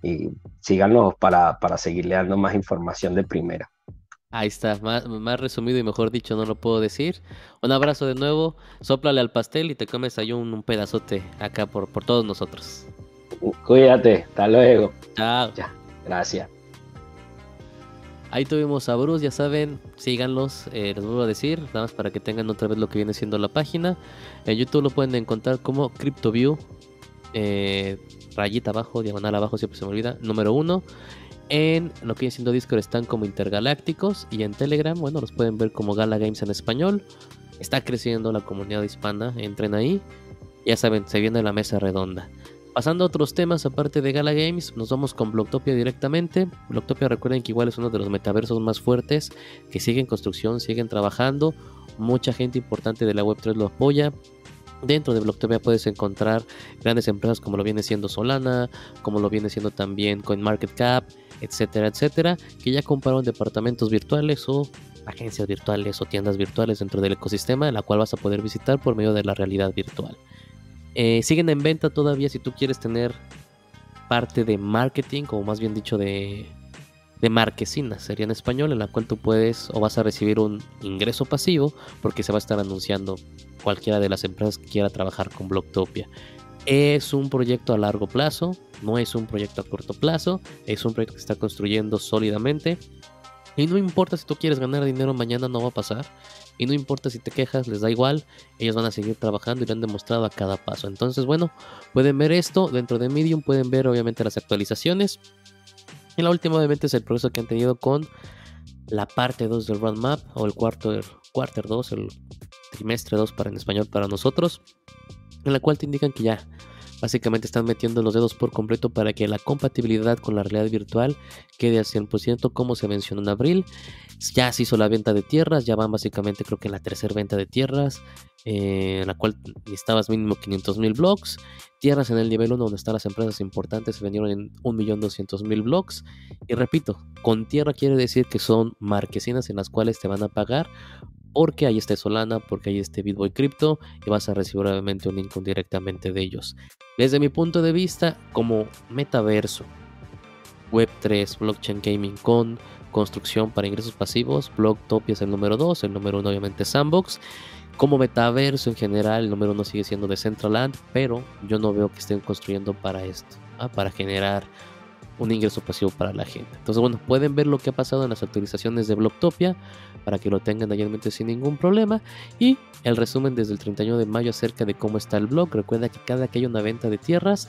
Y síganos para, para seguirle dando más información de primera. Ahí está, más, más, resumido y mejor dicho no lo puedo decir. Un abrazo de nuevo, soplale al pastel y te comes ahí un, pedazote acá por, por todos nosotros. Cuídate, hasta luego. Chao. Ya, gracias. Ahí tuvimos a Bruce, ya saben, síganlos, eh, les vuelvo a decir, nada más para que tengan otra vez lo que viene siendo la página. En YouTube lo pueden encontrar como CryptoView, eh, rayita abajo, diagonal abajo, siempre se me olvida, número uno. En lo que viene siendo Discord están como intergalácticos y en Telegram, bueno, los pueden ver como Gala Games en español. Está creciendo la comunidad hispana, entren ahí. Ya saben, se viene la mesa redonda. Pasando a otros temas, aparte de Gala Games, nos vamos con Blocktopia directamente. Blocktopia recuerden que igual es uno de los metaversos más fuertes, que sigue en construcción, siguen trabajando. Mucha gente importante de la Web3 lo apoya. Dentro de Blocktopia puedes encontrar grandes empresas como lo viene siendo Solana, como lo viene siendo también CoinMarketCap, etcétera, etcétera, que ya compraron departamentos virtuales o agencias virtuales o tiendas virtuales dentro del ecosistema, la cual vas a poder visitar por medio de la realidad virtual. Eh, siguen en venta todavía si tú quieres tener parte de marketing, o más bien dicho de, de marquesina, sería en español, en la cual tú puedes o vas a recibir un ingreso pasivo porque se va a estar anunciando cualquiera de las empresas que quiera trabajar con Blocktopia. Es un proyecto a largo plazo, no es un proyecto a corto plazo, es un proyecto que está construyendo sólidamente. Y no importa si tú quieres ganar dinero mañana, no va a pasar. Y no importa si te quejas, les da igual, ellos van a seguir trabajando y lo han demostrado a cada paso. Entonces, bueno, pueden ver esto dentro de Medium, pueden ver obviamente las actualizaciones. Y la última obviamente es el progreso que han tenido con la parte 2 del roadmap o el quarter, quarter 2, el trimestre 2 para en español para nosotros, en la cual te indican que ya Básicamente están metiendo los dedos por completo para que la compatibilidad con la realidad virtual quede al 100% como se mencionó en abril. Ya se hizo la venta de tierras, ya van básicamente creo que en la tercera venta de tierras, eh, en la cual necesitabas mínimo 500 mil blocks. Tierras en el nivel 1 donde están las empresas importantes se vendieron en 1.200.000 blocks. Y repito, con tierra quiere decir que son marquesinas en las cuales te van a pagar porque ahí está Solana, porque ahí está Bitboy Crypto y vas a recibir obviamente un link directamente de ellos. Desde mi punto de vista, como metaverso, Web3, Blockchain Gaming con construcción para ingresos pasivos, Blocktopia es el número 2, el número 1 obviamente Sandbox. Como metaverso en general, el número 1 sigue siendo Decentraland, pero yo no veo que estén construyendo para esto, ¿ah? para generar un ingreso pasivo para la gente. Entonces, bueno, pueden ver lo que ha pasado en las actualizaciones de Blocktopia para que lo tengan ahí en mente sin ningún problema. Y el resumen desde el 31 de mayo acerca de cómo está el blog. Recuerda que cada que hay una venta de tierras,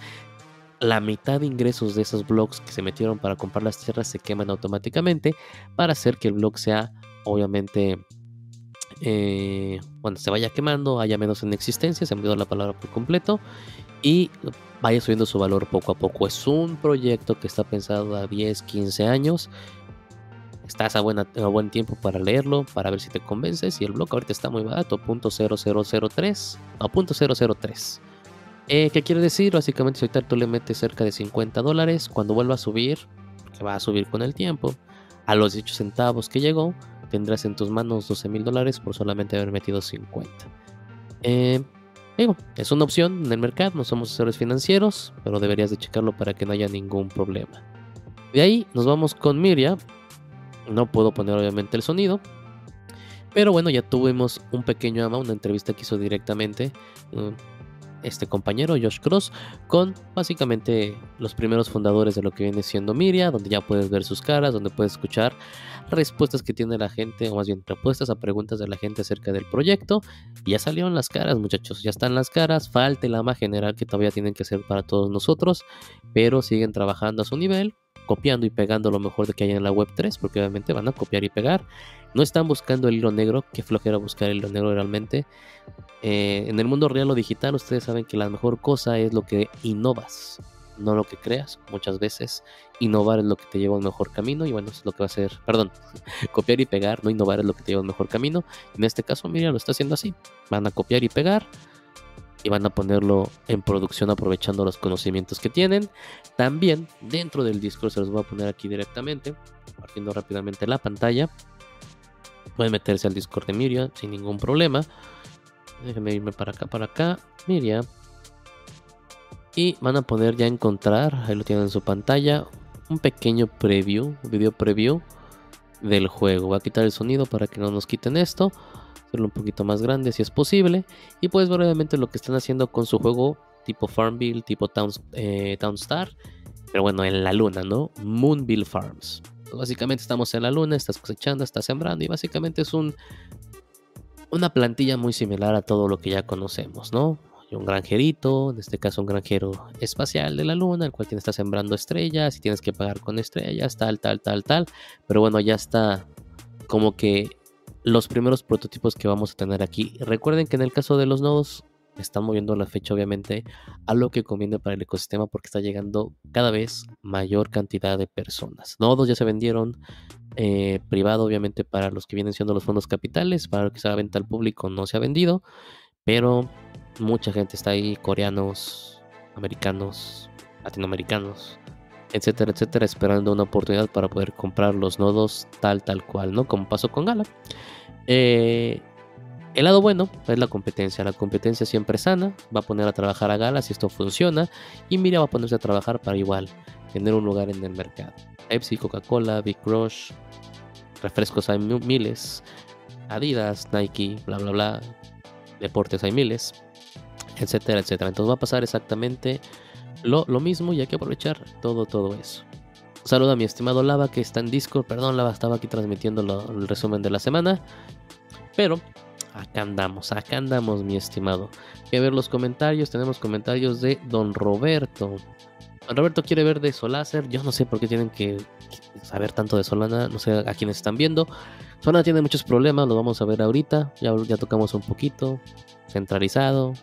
la mitad de ingresos de esos blogs que se metieron para comprar las tierras se queman automáticamente para hacer que el blog sea, obviamente, eh, bueno, se vaya quemando, haya menos en existencia, se ha olvidado la palabra por completo y vaya subiendo su valor poco a poco. Es un proyecto que está pensado a 10, 15 años. Estás a, buena, buen tiempo para leerlo, para ver si te convences. Y el blog ahorita está muy barato, .0003, no, .003. Eh, ¿Qué quiere decir? Básicamente, si ahorita tú le metes cerca de 50 dólares, cuando vuelva a subir, que va a subir con el tiempo, a los 18 centavos que llegó, tendrás en tus manos 12 mil dólares por solamente haber metido 50. Eh, Digo, es una opción en el mercado, no somos asesores financieros, pero deberías de checarlo para que no haya ningún problema. De ahí nos vamos con Miria. No puedo poner obviamente el sonido. Pero bueno, ya tuvimos un pequeño ama, una entrevista que hizo directamente uh, este compañero, Josh Cross, con básicamente los primeros fundadores de lo que viene siendo Miria, donde ya puedes ver sus caras, donde puedes escuchar respuestas que tiene la gente, o más bien respuestas a preguntas de la gente acerca del proyecto. ya salieron las caras, muchachos, ya están las caras. Falta el ama general que todavía tienen que hacer para todos nosotros, pero siguen trabajando a su nivel, copiando y pegando lo mejor de que hay en la web 3, porque obviamente van a copiar y pegar. No están buscando el hilo negro, que flojera buscar el hilo negro realmente. Eh, en el mundo real o digital, ustedes saben que la mejor cosa es lo que innovas no lo que creas. Muchas veces innovar es lo que te lleva a un mejor camino y bueno, es lo que va a ser, perdón, copiar y pegar, no innovar es lo que te lleva a un mejor camino. En este caso, Miriam lo está haciendo así. Van a copiar y pegar y van a ponerlo en producción aprovechando los conocimientos que tienen. También dentro del Discord se los voy a poner aquí directamente, partiendo rápidamente la pantalla. Pueden meterse al Discord de Miriam sin ningún problema. Déjenme irme para acá, para acá. Miriam, y van a poder ya encontrar, ahí lo tienen en su pantalla, un pequeño preview, un video preview del juego. Voy a quitar el sonido para que no nos quiten esto. Un poquito más grande si es posible. Y puedes ver obviamente lo que están haciendo con su juego tipo Farmville, tipo Town, eh, Townstar. Pero bueno, en la luna, ¿no? Moonville Farms. básicamente estamos en la luna, estás cosechando, estás sembrando y básicamente es un una plantilla muy similar a todo lo que ya conocemos, ¿no? un granjerito, en este caso un granjero espacial de la luna, el cual tiene está sembrando estrellas y tienes que pagar con estrellas, tal, tal, tal, tal. Pero bueno, ya está como que los primeros prototipos que vamos a tener aquí. Recuerden que en el caso de los nodos están moviendo la fecha obviamente a lo que conviene para el ecosistema porque está llegando cada vez mayor cantidad de personas. Nodos ya se vendieron eh, privado obviamente para los que vienen siendo los fondos capitales, para lo que se venta al público no se ha vendido, pero mucha gente está ahí, coreanos, americanos, latinoamericanos, etcétera, etcétera, esperando una oportunidad para poder comprar los nodos tal, tal cual, ¿no? Como pasó con Gala. Eh, el lado bueno es la competencia. La competencia siempre sana. Va a poner a trabajar a Gala si esto funciona. Y Mira va a ponerse a trabajar para igual tener un lugar en el mercado. Pepsi, Coca-Cola, Big Crush, refrescos hay miles. Adidas, Nike, bla, bla, bla. Deportes hay miles. Etcétera, etcétera. Entonces va a pasar exactamente lo, mismo y hay que aprovechar todo, todo eso. Saludo a mi estimado Lava que está en Discord. Perdón, Lava, estaba aquí transmitiendo el resumen de la semana. Pero acá andamos, acá andamos, mi estimado. Que ver los comentarios. Tenemos comentarios de Don Roberto. Don Roberto quiere ver de Solácer. Yo no sé por qué tienen que saber tanto de Solana. No sé a quienes están viendo. Solana tiene muchos problemas, lo vamos a ver ahorita. Ya, ya tocamos un poquito. Centralizado.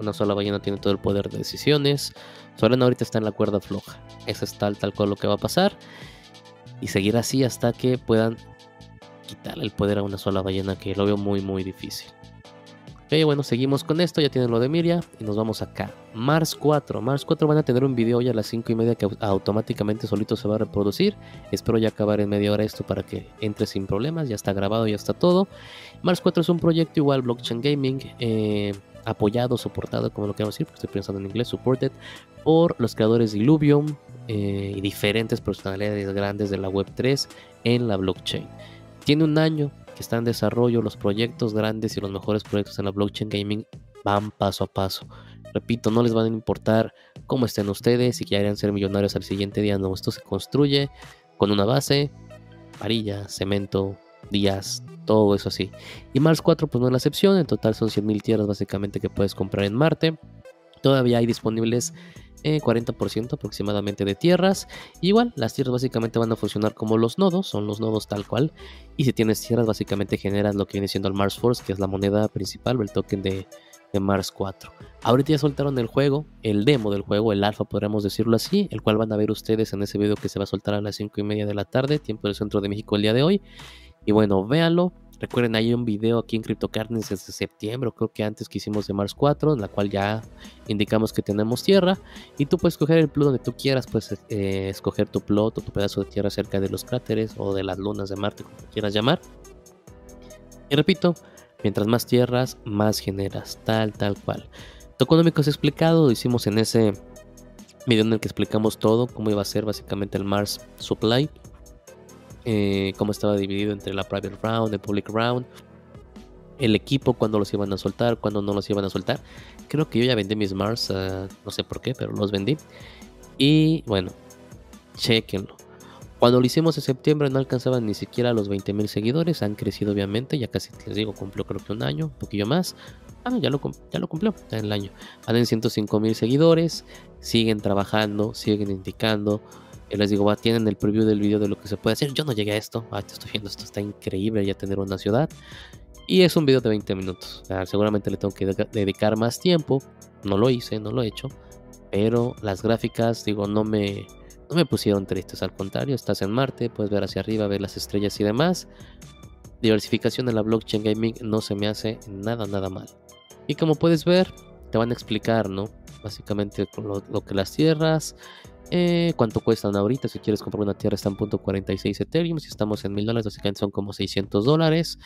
Una sola ballena tiene todo el poder de decisiones. Solana ahorita está en la cuerda floja. Eso es tal, tal cual lo que va a pasar. Y seguir así hasta que puedan quitarle el poder a una sola ballena, que lo veo muy, muy difícil. Ok, bueno, seguimos con esto, ya tienen lo de Miria y nos vamos acá. Mars 4, Mars 4 van a tener un video hoy a las 5 y media que automáticamente solito se va a reproducir. Espero ya acabar en media hora esto para que entre sin problemas, ya está grabado, ya está todo. Mars 4 es un proyecto igual, blockchain gaming, eh, apoyado, soportado, como lo queramos decir, porque estoy pensando en inglés, supported por los creadores de Illuvium eh, y diferentes personalidades grandes de la Web3 en la blockchain. Tiene un año que está en desarrollo, los proyectos grandes y los mejores proyectos en la blockchain gaming van paso a paso. Repito, no les van a importar cómo estén ustedes que quieran ser millonarios al siguiente día. No, esto se construye con una base, varilla, cemento, días, todo eso así. Y Mars 4 pues no es la excepción, en total son 100.000 tierras básicamente que puedes comprar en Marte. Todavía hay disponibles 40% eh, aproximadamente de tierras. Igual, las tierras básicamente van a funcionar como los nodos, son los nodos tal cual. Y si tienes tierras, básicamente generas lo que viene siendo el Mars Force, que es la moneda principal o el token de, Mars 4. Ahorita ya soltaron el juego, el demo del juego, el alfa, podríamos decirlo así, el cual van a ver ustedes en ese video que se va a soltar a las 5 y media de la tarde, tiempo del centro de México el día de hoy. Y bueno, véanlo, Recuerden, hay un video aquí en CryptoCarnes desde septiembre, creo que antes que hicimos de Mars 4, en la cual ya indicamos que tenemos tierra. Y tú puedes escoger el plot donde tú quieras, puedes eh, escoger tu plot o tu pedazo de tierra cerca de los cráteres o de las lunas de Marte, como quieras llamar. Y repito, mientras más tierras, más generas, tal, tal cual. económico es explicado, lo hicimos en ese video en el que explicamos todo, cómo iba a ser básicamente el Mars Supply eh, cómo estaba dividido entre la private round, el public round, el equipo, cuándo los iban a soltar, cuándo no los iban a soltar. Creo que yo ya vendí mis Mars, ah, no sé por qué, pero los vendí. Y bueno, chequenlo. Cuando lo hicimos en septiembre no alcanzaban ni siquiera los 20.000 seguidores, han crecido obviamente, ya casi les digo, cumplió creo que un año, un poquillo más. Ah, ya lo, ya lo cumplió en el año. Van en 105.000 seguidores, siguen trabajando, siguen indicando, y les digo, tienen el preview del video de lo que se puede hacer. Yo no llegué a esto. Ah, te estoy viendo, esto está increíble ya tener una ciudad. Y es un video de 20 minutos. seguramente le tengo que dedicar más tiempo. No lo hice, no lo he hecho. Pero las gráficas, digo, no me, no me pusieron tristes. Al contrario, estás en Marte, puedes ver hacia arriba, ver las estrellas y demás. Diversificación en la blockchain gaming no se me hace nada, nada mal. Y como puedes ver, te van a explicar, ¿no? Básicamente lo que las tierras, eh, ¿Cuánto cuestan ahorita? Si quieres comprar una tierra está en punto 46 Ethereum. Si estamos en mil dólares, básicamente son como 600 dólares.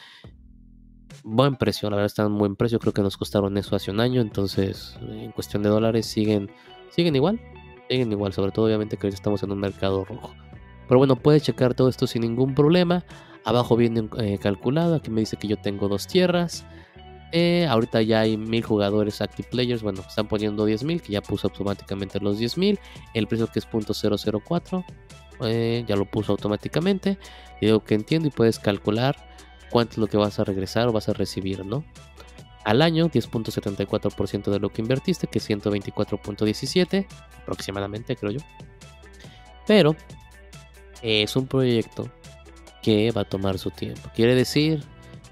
Buen precio, la verdad están en buen precio. Creo que nos costaron eso hace un año. Entonces, en cuestión de dólares, siguen, siguen igual. Siguen igual, sobre todo obviamente que estamos en un mercado rojo. Pero bueno, puedes checar todo esto sin ningún problema. Abajo viene eh, calculado. Aquí me dice que yo tengo dos tierras. Eh, ahorita ya hay mil jugadores active players. Bueno, están poniendo 10.000, que ya puso automáticamente los 10.000. El precio que es .004, eh, ya lo puso automáticamente. Digo que entiendo y puedes calcular cuánto es lo que vas a regresar o vas a recibir, ¿no? Al año, 10.74% de lo que invertiste, que es 124.17 aproximadamente, creo yo. Pero es un proyecto que va a tomar su tiempo. Quiere decir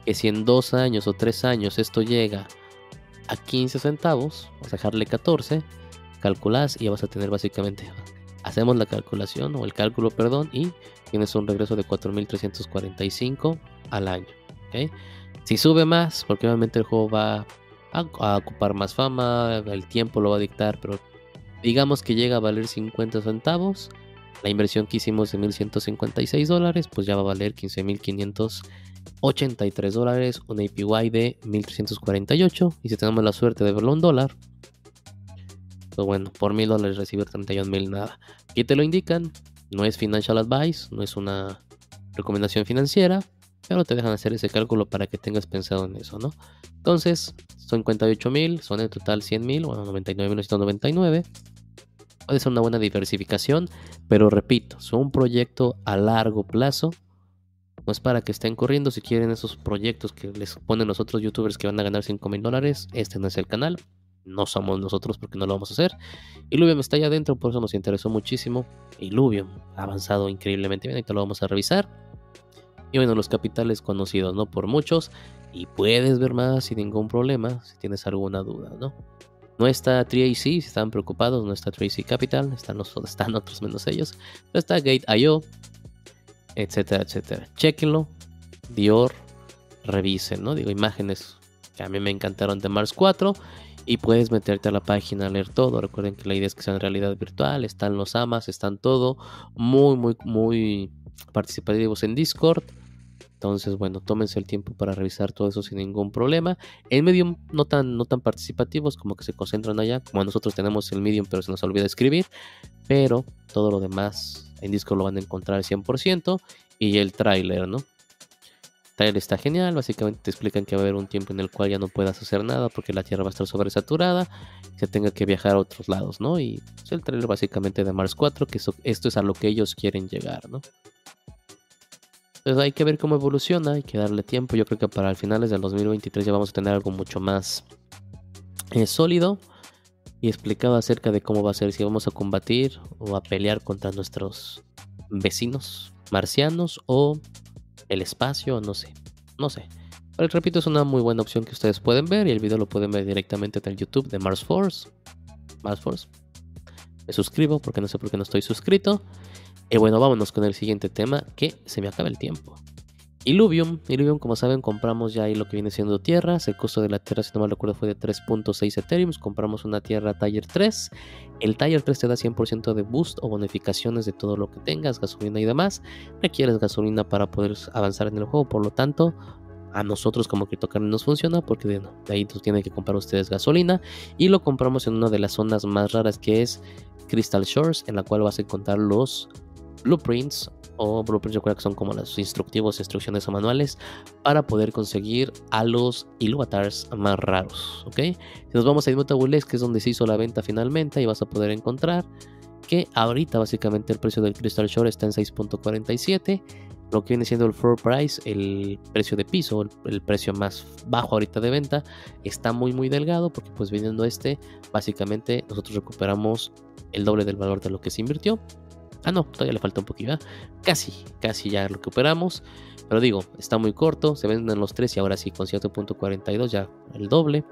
que si en dos años o tres años esto llega a 15 centavos, vas a dejarle 14, calculas y ya vas a tener básicamente, hacemos la calculación o el cálculo, perdón, y tienes un regreso de 4.345 al año. Si sube más, porque obviamente el juego va a, ocupar más fama, el tiempo lo va a dictar, pero digamos que llega a valer 50 centavos, la inversión que hicimos de 1.156 dólares, pues ya va a valer 15.583 dólares, un APY de 1.348, y si tenemos la suerte de verlo un dólar, pues bueno, por 1.000 dólares recibir 31.000 nada. Aquí te lo indican, no es financial advice, no es una recomendación financiera, pero te dejan hacer ese cálculo para que tengas pensado en eso, ¿no? Entonces, son 58 mil, son en total 100 mil, bueno, 99.999. Puede ser una buena diversificación, pero repito, es un proyecto a largo plazo. No es para que estén corriendo si quieren esos proyectos que les ponen los otros youtubers que van a ganar 5 mil dólares. Este no es el canal. No somos nosotros porque no lo vamos a hacer. Illuvium está allá adentro, por eso nos interesó muchísimo. Illuvium ha avanzado increíblemente bien. Ahorita lo vamos a revisar. Y bueno, los capitales conocidos, ¿no? Por muchos. Y puedes ver más sin ningún problema si tienes alguna duda, ¿no? No está 3AC, si están preocupados, no está 3AC Capital, están, los, están otros menos ellos. No está Gate.io, etcétera, etcétera. Chequenlo, Dior, revisen, ¿no? Digo, imágenes que a mí me encantaron de Mars 4 y puedes meterte a la página a leer todo. Recuerden que la idea es que sea en realidad virtual, están los amas, están todo muy, muy, muy participativos en Discord. Entonces, bueno, tómense el tiempo para revisar todo eso sin ningún problema. En Medium no tan, no tan participativos, como que se concentran allá, como nosotros tenemos el Medium, pero se nos olvida escribir. Pero todo lo demás en Discord lo van a encontrar al 100%. Y el tráiler, ¿no? El tráiler está genial, básicamente te explican que va a haber un tiempo en el cual ya no puedas hacer nada porque la Tierra va a estar sobresaturada, se tenga que viajar a otros lados, ¿no? Y es el tráiler básicamente de Mars 4, que esto es a lo que ellos quieren llegar, ¿no? Entonces hay que ver cómo evoluciona, hay que darle tiempo. Yo creo que para finales del 2023 ya vamos a tener algo mucho más eh, sólido y explicado acerca de cómo va a ser, si vamos a combatir o a pelear contra nuestros vecinos marcianos o el espacio, no sé, no sé. Pero repito, es una muy buena opción que ustedes pueden ver y el video lo pueden ver directamente en el YouTube de Mars Force. Mars Force. Me suscribo porque no sé por qué no estoy suscrito. Y bueno, vámonos con el siguiente tema, que se me acaba el tiempo. Illuvium, Illuvium, como saben, compramos ya ahí lo que viene siendo tierras. El costo de la tierra, si no mal recuerdo, fue de 3.6 Ethereum. Compramos una tierra Tier 3. El Tier 3 te da 100% de boost o bonificaciones de todo lo que tengas, gasolina y demás. Requieres gasolina para poder avanzar en el juego, por lo tanto, a nosotros como CryptoCarne nos funciona porque de, ahí tienen que comprar ustedes gasolina. Y lo compramos en una de las zonas más raras que es Crystal Shores, en la cual vas a encontrar los blueprints o blueprints yo creo que son como los instructivos, instrucciones o manuales para poder conseguir a los Iluvatars más raros, ¿ok? Si nos vamos a Immutable que es donde se hizo la venta finalmente, y vas a poder encontrar que ahorita básicamente el precio del Crystal Shore está en 6.47, lo que viene siendo el floor price, el precio de piso, el, precio más bajo ahorita de venta, está muy muy delgado porque pues viniendo este, básicamente nosotros recuperamos el doble del valor de lo que se invirtió. Ah, no, todavía le falta un poquito. Casi, casi ya recuperamos. Pero digo, está muy corto. Se venden los tres y ahora sí con 7.42 ya el doble.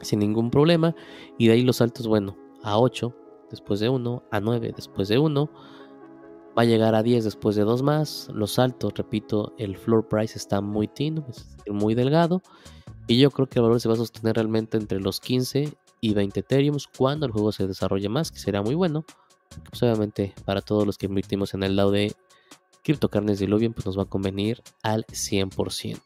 Sin ningún problema. Y de ahí los saltos, bueno, a 8 después de 1, a 9 después de 1. Va a llegar a 10 después de 2 más. Los saltos, repito, el floor price está muy tino, es muy delgado. Y yo creo que el valor se va a sostener realmente entre los 15 y 20 Ethereum cuando el juego se desarrolle más, que será muy bueno pues obviamente para todos los que invertimos en el lado de criptocarnes de Illuvium, pues nos va a convenir al 100%.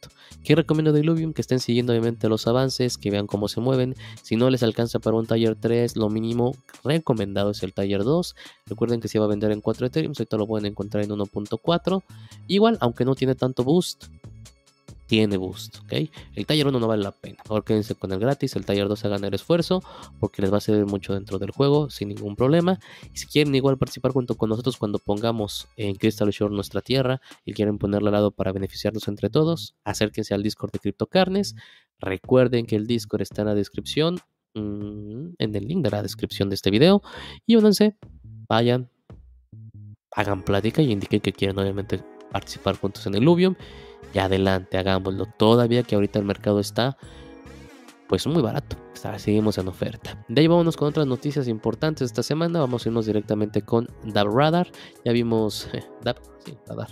¿Qué recomiendo de Illuvium? Que estén siguiendo obviamente los avances, que vean cómo se mueven. Si no les alcanza para un taller 3, lo mínimo recomendado es el taller 2. Recuerden que se va a vender en 4 Ethereum, ahorita lo pueden encontrar en 1.4. Igual, aunque no tiene tanto boost, tiene boost, ¿ok? El taller 1 no vale la pena. Ahora quédense con el gratis, el taller 2 hagan el esfuerzo porque les va a servir mucho dentro del juego sin ningún problema. Y si quieren igual participar junto con nosotros cuando pongamos en Crystal Shore nuestra tierra y quieren ponerla al lado para beneficiarnos entre todos, acérquense al Discord de CryptoCarnes. Recuerden que el Discord está en la descripción, mm, en el link de la descripción de este video. Y únanse, vayan, hagan plática y indiquen que quieren obviamente participar juntos en el Luvium y adelante, hagámoslo. Todavía que ahorita el mercado está pues muy barato. Seguimos en oferta. De ahí vámonos con otras noticias importantes esta semana. Vamos a irnos directamente con Dab Radar. Ya vimos sí, Radar.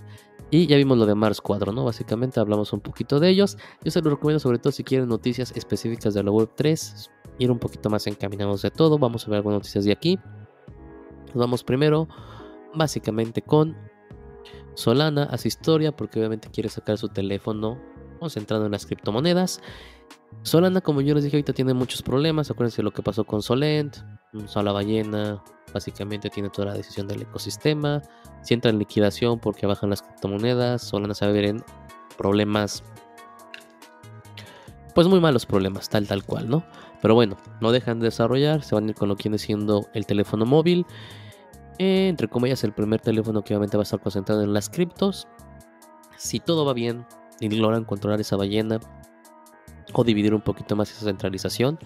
Y ya vimos lo de Mars 4, ¿no? Básicamente hablamos un poquito de ellos. Yo se los recomiendo sobre todo si quieren noticias específicas de la Web 3. Ir un poquito más encaminados de todo. Vamos a ver algunas noticias de aquí. Nos vamos primero básicamente con Solana, hace historia porque obviamente quiere sacar su teléfono concentrado en las criptomonedas. Solana, como yo les dije ahorita, tiene muchos problemas. Acuérdense lo que pasó con Solent. Sola Ballena básicamente tiene toda la decisión del ecosistema. Si entra en liquidación porque bajan las criptomonedas, Solana se va a ver en problemas. Pues muy malos problemas, tal tal cual, ¿no? Pero bueno, no dejan de desarrollar, se van a ir con lo que viene siendo el teléfono móvil. Entre comillas, el primer teléfono que obviamente va a estar concentrado en las criptos. Si todo va bien y logran controlar esa ballena, o dividir un poquito más esa centralización.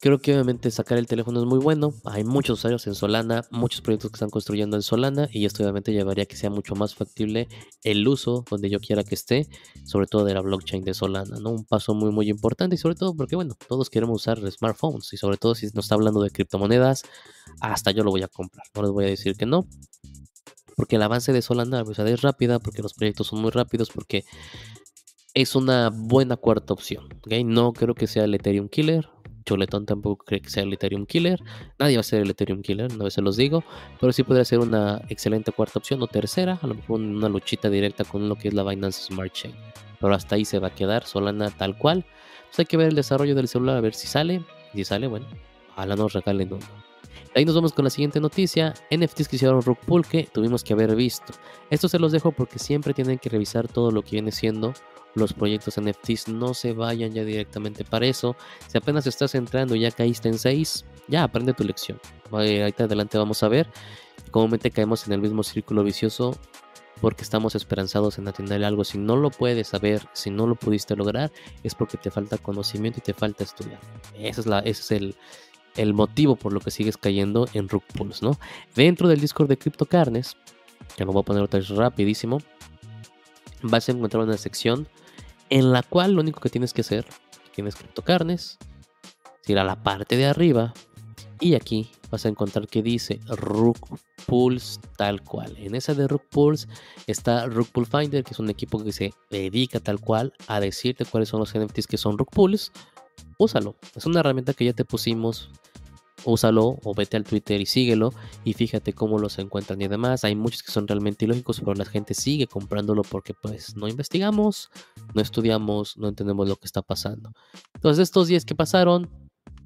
Creo que obviamente sacar el teléfono es muy bueno. Hay muchos usuarios en Solana, muchos proyectos que están construyendo en Solana y esto obviamente llevaría a que sea mucho más factible el uso donde yo quiera que esté, sobre todo de la blockchain de Solana, ¿no? Un paso muy muy importante y sobre todo porque bueno, todos queremos usar smartphones y sobre todo si nos está hablando de criptomonedas, hasta yo lo voy a comprar. No les voy a decir que no, porque el avance de Solana pues, es rápida, porque los proyectos son muy rápidos, porque es una buena cuarta opción. No creo que sea el Ethereum Killer. Choletón tampoco cree que sea el Ethereum Killer. Nadie va a ser el Ethereum Killer, no se los digo. Pero sí podría ser una excelente cuarta opción o tercera. A lo mejor una luchita directa con lo que es la Binance Smart Chain. Pero hasta ahí se va a quedar Solana tal cual. Pues hay que ver el desarrollo del celular a ver si sale. Si sale, bueno, ojalá nos regalen uno. Ahí nos vamos con la siguiente noticia. NFTs que hicieron Rook Pool que tuvimos que haber visto. Esto se los dejo porque siempre tienen que revisar todo lo que viene siendo los proyectos NFTs no se vayan ya directamente para eso. Si apenas estás entrando y ya caíste en 6, ya aprende tu lección. Ahí adelante vamos a ver. Comúnmente caemos en el mismo círculo vicioso porque estamos esperanzados en atender algo. Si no lo puedes saber, si no lo pudiste lograr, es porque te falta conocimiento y te falta estudiar. Ese es, la, ese es el, motivo por lo que sigues cayendo en Rook ¿no? Dentro del Discord de CryptoCarnes, que lo voy a poner otra vez rapidísimo, vas a encontrar una sección en la cual lo único que tienes que hacer, tienes criptocarnes, ir a la parte de arriba y aquí vas a encontrar que dice Rook Pools tal cual. En esa de Rook Pools está Rook Pool Finder, que es un equipo que se dedica tal cual a decirte cuáles son los NFTs que son Rook Pools. Úsalo. Es una herramienta que ya te pusimos úsalo o vete al Twitter y síguelo y fíjate cómo los encuentran y demás. Hay muchos que son realmente ilógicos, pero la gente sigue comprándolo porque pues no investigamos, no estudiamos, no entendemos lo que está pasando. Entonces estos días que pasaron,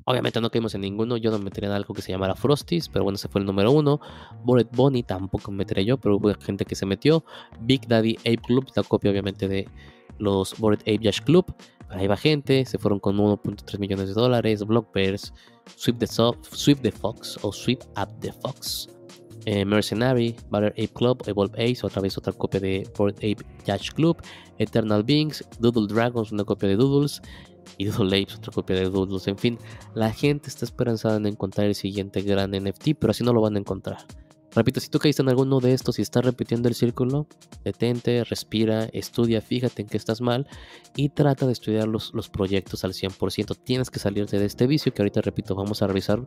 obviamente no caímos en ninguno, yo no metería en algo que se llamara Frosties, pero bueno, ese fue el número uno. Bored Bonnie tampoco me meteré yo, pero hubo gente que se metió. Big Daddy Ape Club, la copia obviamente de los Bored Ape Yash Club. Ahí va gente, se fueron con 1.3 millones de dólares, Blockbears, Sweep the, the Fox o Sweep Up the Fox, eh, Mercenary, Butter Ape Club, Evolve Ace, otra vez otra copia de Bored Ape Yash Club, Eternal Beings, Doodle Dragons, una copia de Doodles, y Doodle Apes, otra copia de Doodles. En fin, la gente está esperanzada en encontrar el siguiente gran NFT, pero así no lo van a encontrar. Repito, si tú caíste en alguno de estos y estás repitiendo el círculo, detente, respira, estudia, fíjate en que estás mal y trata de estudiar los, los proyectos al 100%. Tienes que salirte de este vicio que ahorita, repito, vamos a revisar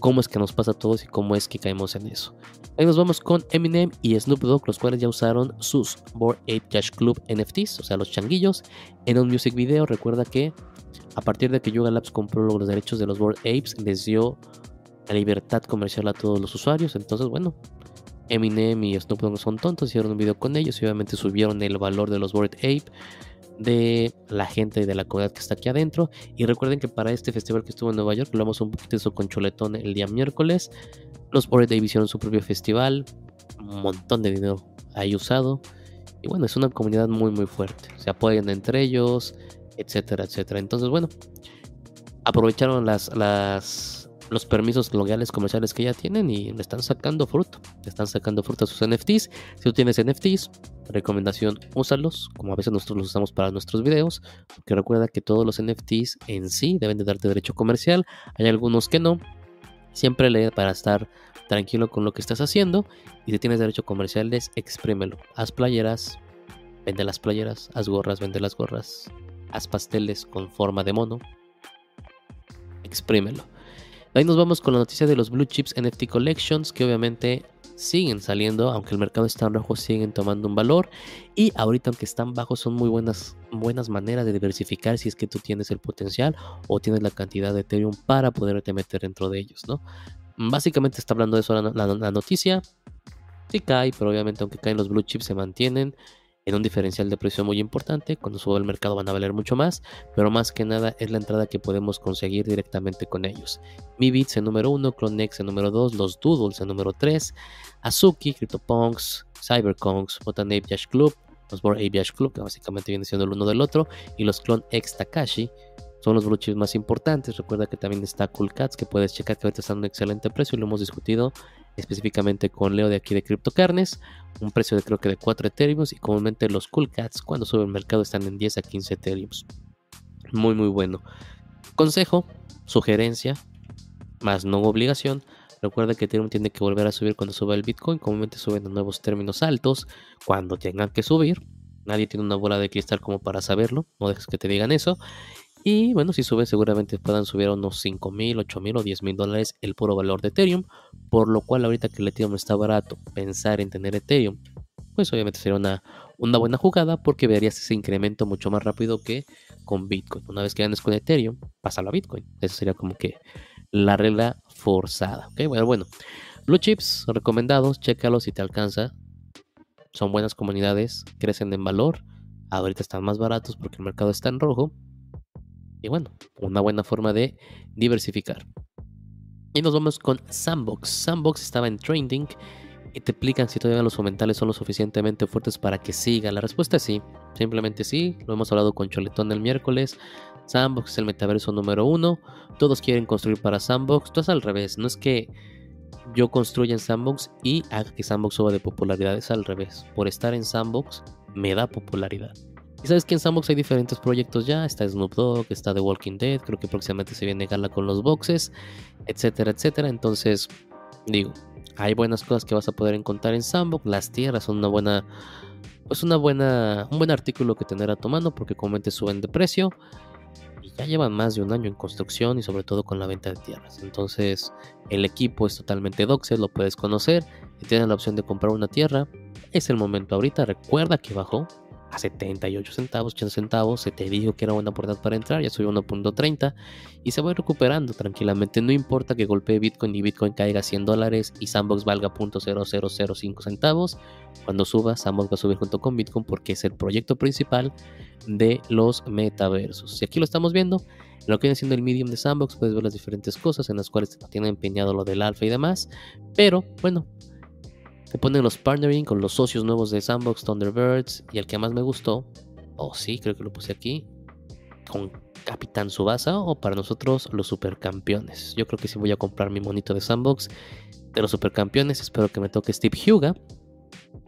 cómo es que nos pasa a todos y cómo es que caemos en eso. Ahí nos vamos con Eminem y Snoop Dogg, los cuales ya usaron sus Board Ape Cash Club NFTs, o sea, los changuillos, en un music video. Recuerda que a partir de que Yuga Labs compró los derechos de los Board Apes, les dio la libertad comercial a todos los usuarios. Entonces, bueno, Eminem y Snoop Dogg son tontos, hicieron un video con ellos y obviamente subieron el valor de los Bored Ape de la gente de la comunidad que está aquí adentro. Y recuerden que para este festival que estuvo en Nueva York, hablamos un poquito de eso con Choletón el día miércoles. Los Bored Ape hicieron su propio festival, un montón de dinero ahí usado. Y bueno, es una comunidad muy muy fuerte. Se apoyan entre ellos, etcétera, etcétera. Entonces, bueno, aprovecharon las, las los permisos legales comerciales que ya tienen y le están sacando fruto. Le están sacando fruto a sus NFTs. Si tú tienes NFTs, recomendación, úsalos, como a veces nosotros los usamos para nuestros videos, porque recuerda que todos los NFTs en sí deben de darte derecho comercial. Hay algunos que no. Siempre lee para estar tranquilo con lo que estás haciendo y si tienes derecho comerciales, exprímelo. Haz playeras, Vende las playeras, haz gorras, vende las gorras, haz pasteles con forma de mono. Exprímelo. Ahí nos vamos con la noticia de los Blue Chips NFT Collections, que obviamente siguen saliendo, aunque el mercado está en rojo, siguen tomando un valor. Y ahorita, aunque están bajos, son muy buenas, buenas maneras de diversificar si es que tú tienes el potencial o tienes la cantidad de Ethereum para poderte meter dentro de ellos, ¿no? Básicamente está hablando de eso la, la noticia. Sí cae, pero obviamente aunque caen los blue chips se mantienen en un diferencial de precio muy importante. Cuando suba el mercado van a valer mucho más, pero más que nada es la entrada que podemos conseguir directamente con ellos. Mi Bits en número 1, Clonex en número 2, los Doodles en número 3, Azuki, CryptoPunks, CyberConks, Botan Ape Club, los Board Ape Club, que básicamente viene siendo el uno del otro, y los Clone X Takashi, son los blue chips más importantes. Recuerda que también está Cool Cats, que puedes checar que ahorita está en un excelente precio y lo hemos discutido específicamente con Leo de aquí de CryptoCarnes, un precio de creo que de 4 Ethereum y comúnmente los Cool Cats cuando sube el mercado están en 10 a 15 Ethereum. Muy muy bueno. Consejo, sugerencia, más no obligación. Recuerda que Ethereum tiene que volver a subir cuando suba el Bitcoin. Comúnmente suben a nuevos términos altos cuando tengan que subir. Nadie tiene una bola de cristal como para saberlo. No dejes que te digan eso. Y bueno, si sube seguramente puedan subir a unos 5 mil, 8 mil o 10 mil dólares el puro valor de Ethereum. Por lo cual ahorita que el Ethereum está barato, pensar en tener Ethereum, pues obviamente sería una, una buena jugada porque verías ese incremento mucho más rápido que con Bitcoin. Una vez que ganes con Ethereum, pásalo a Bitcoin. Eso sería como que la regla forzada. Bueno, bueno. Blue Chips recomendados, chécalos si te alcanza. Son buenas comunidades, crecen en valor. Ahorita están más baratos porque el mercado está en rojo. Y bueno, una buena forma de diversificar. Y nos vamos con Sandbox. Sandbox estaba en trending y te explican si todavía los fundamentales son lo suficientemente fuertes para que siga. La respuesta es sí, simplemente sí. Lo hemos hablado con Choletón el miércoles. Sandbox es el metaverso número uno. Todos quieren construir para Sandbox. Tú es al revés. No es que yo construya en Sandbox y haga que Sandbox suba de popularidad. Es al revés. Por estar en Sandbox me da popularidad. Y sabes que en Sandbox hay diferentes proyectos ya. Está Snoop Dogg, está The Walking Dead. Creo que próximamente se viene Gala con los boxes, etcétera, etcétera. Entonces, digo, hay buenas cosas que vas a poder encontrar en Sandbox. Las tierras son una buena, pues una buena, un buen artículo que tener a tu mano porque comúnmente suben de precio. Y ya llevan más de un año en construcción y sobre todo con la venta de tierras. Entonces, el equipo es totalmente Doxed, lo puedes conocer. Si tienes la opción de comprar una tierra, es el momento ahorita. Recuerda que bajó a 78 centavos, 80 centavos, se te dijo que era buena oportunidad para entrar, ya subió 1.30 y se va recuperando tranquilamente. No importa que golpee Bitcoin y Bitcoin caiga a 100 dólares y Sandbox valga 0.0005 centavos. Cuando suba, Sandbox va a subir junto con Bitcoin porque es el proyecto principal de los metaversos. Y aquí lo estamos viendo. lo que viene siendo el medium de Sandbox, puedes ver las diferentes cosas en las cuales tiene empeñado lo del alfa y demás. Pero bueno, te ponen los partnering con los socios nuevos de Sandbox, Thunderbirds. Y el que más me gustó, o sí, creo que lo puse aquí, con Capitán Subasa o para nosotros los supercampeones. Yo creo que sí voy a comprar mi monito de Sandbox de los supercampeones. Espero que me toque Steve Huga.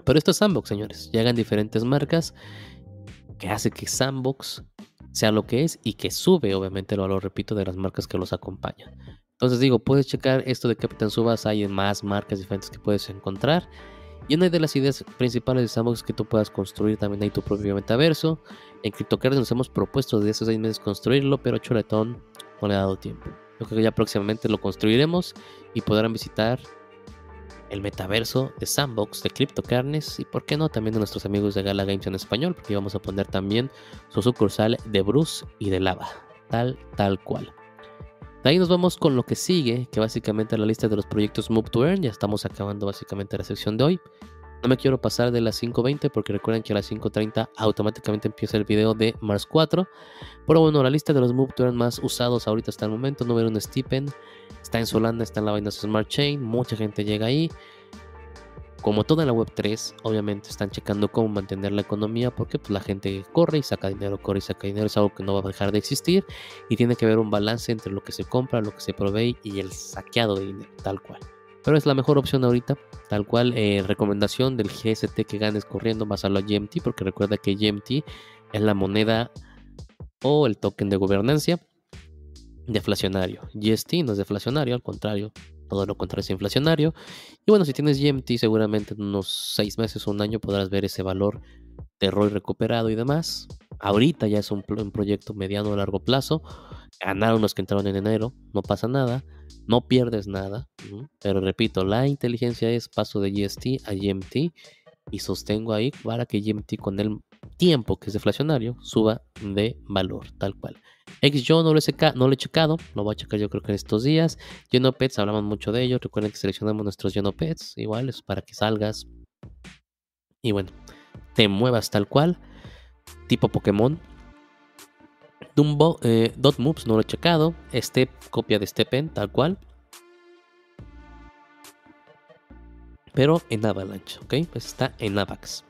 Pero esto es Sandbox, señores. Llegan diferentes marcas que hace que Sandbox sea lo que es y que sube, obviamente, lo, lo repito, de las marcas que los acompañan. Entonces digo, puedes checar esto de Capitán Subas, hay más marcas diferentes que puedes encontrar. Y una de las ideas principales de Sandbox es que tú puedas construir también tu propio metaverso. En CryptoCard nos hemos propuesto desde hace seis meses construirlo, pero Choletón no le ha dado tiempo. Yo creo que ya próximamente lo construiremos y podrán visitar el metaverso de Sandbox de CryptoCarnes y por qué no también de nuestros amigos de Gala Games en español, porque vamos a poner también su sucursal de Bruce y de Lava, tal, tal cual. De ahí nos vamos con lo que sigue, que básicamente es la lista de los proyectos Move to Earn. Ya estamos acabando básicamente la sección de hoy. No me quiero pasar de las 5.20 porque recuerden que a las 5.30 automáticamente empieza el video de Mars 4. Pero bueno, la lista de los Move to Earn más usados ahorita hasta el momento. Número 1 Stipend. Está en Solana, está en la vaina Smart Chain. Mucha gente llega ahí como toda la Web3, obviamente están checando cómo mantener la economía porque pues, la gente corre y saca dinero, corre y saca dinero, es algo que no va a dejar de existir y tiene que haber un balance entre lo que se compra, lo que se provee y el saqueado de dinero, tal cual. Pero es la mejor opción ahorita, tal cual, eh, recomendación del GST que ganes corriendo, más a GMT, porque recuerda que GMT es la moneda o el token de gobernancia deflacionario. GST no es deflacionario, al contrario, todo lo contrario es inflacionario. Y bueno, si tienes GMT, seguramente en unos 6 meses o un año podrás ver ese valor Terror recuperado y demás. Ahorita ya es un, proyecto mediano a largo plazo. Ganaron los que entraron en enero, no pasa nada, no pierdes nada. Pero repito, la inteligencia es paso de GST a GMT y sostengo ahí para que GMT con el tiempo que es deflacionario suba de valor, tal cual. X yo no lo, he no lo he checado, lo voy a checar yo creo que en estos días. Genopets, hablamos mucho de ello. Recuerden que seleccionamos nuestros Genopets, igual es para que salgas. Y bueno, te muevas tal cual, tipo Pokémon. Dumbo, eh, no lo he checado. Step, copia de Stepen, tal cual. Pero en Avalanche, ¿ok? Pues está en Avax.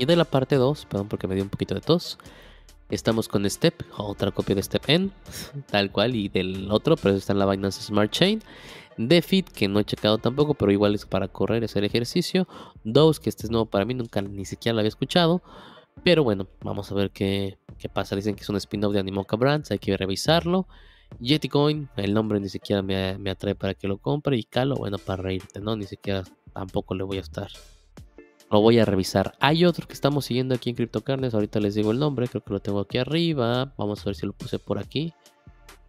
Y de la parte 2, perdón porque me dio un poquito de tos. Estamos con Step, otra copia de Step N, tal cual, y del otro, pero está en la Binance Smart Chain. Defit, que no he checado tampoco, pero igual es para correr, hacer ejercicio. Dose, que este es nuevo para mí, nunca ni siquiera lo había escuchado. Pero bueno, vamos a ver qué, qué pasa. Dicen que es un spin-off de Animoca Brands, hay que revisarlo. Yeticoin, el nombre ni siquiera me, me, atrae para que lo compre. Y Calo, bueno, para reírte, ¿no? Ni siquiera tampoco le voy a estar lo voy a revisar. Hay otro que estamos siguiendo aquí en CryptoCarnes. Ahorita les digo el nombre. Creo que lo tengo aquí arriba. Vamos a ver si lo puse por aquí.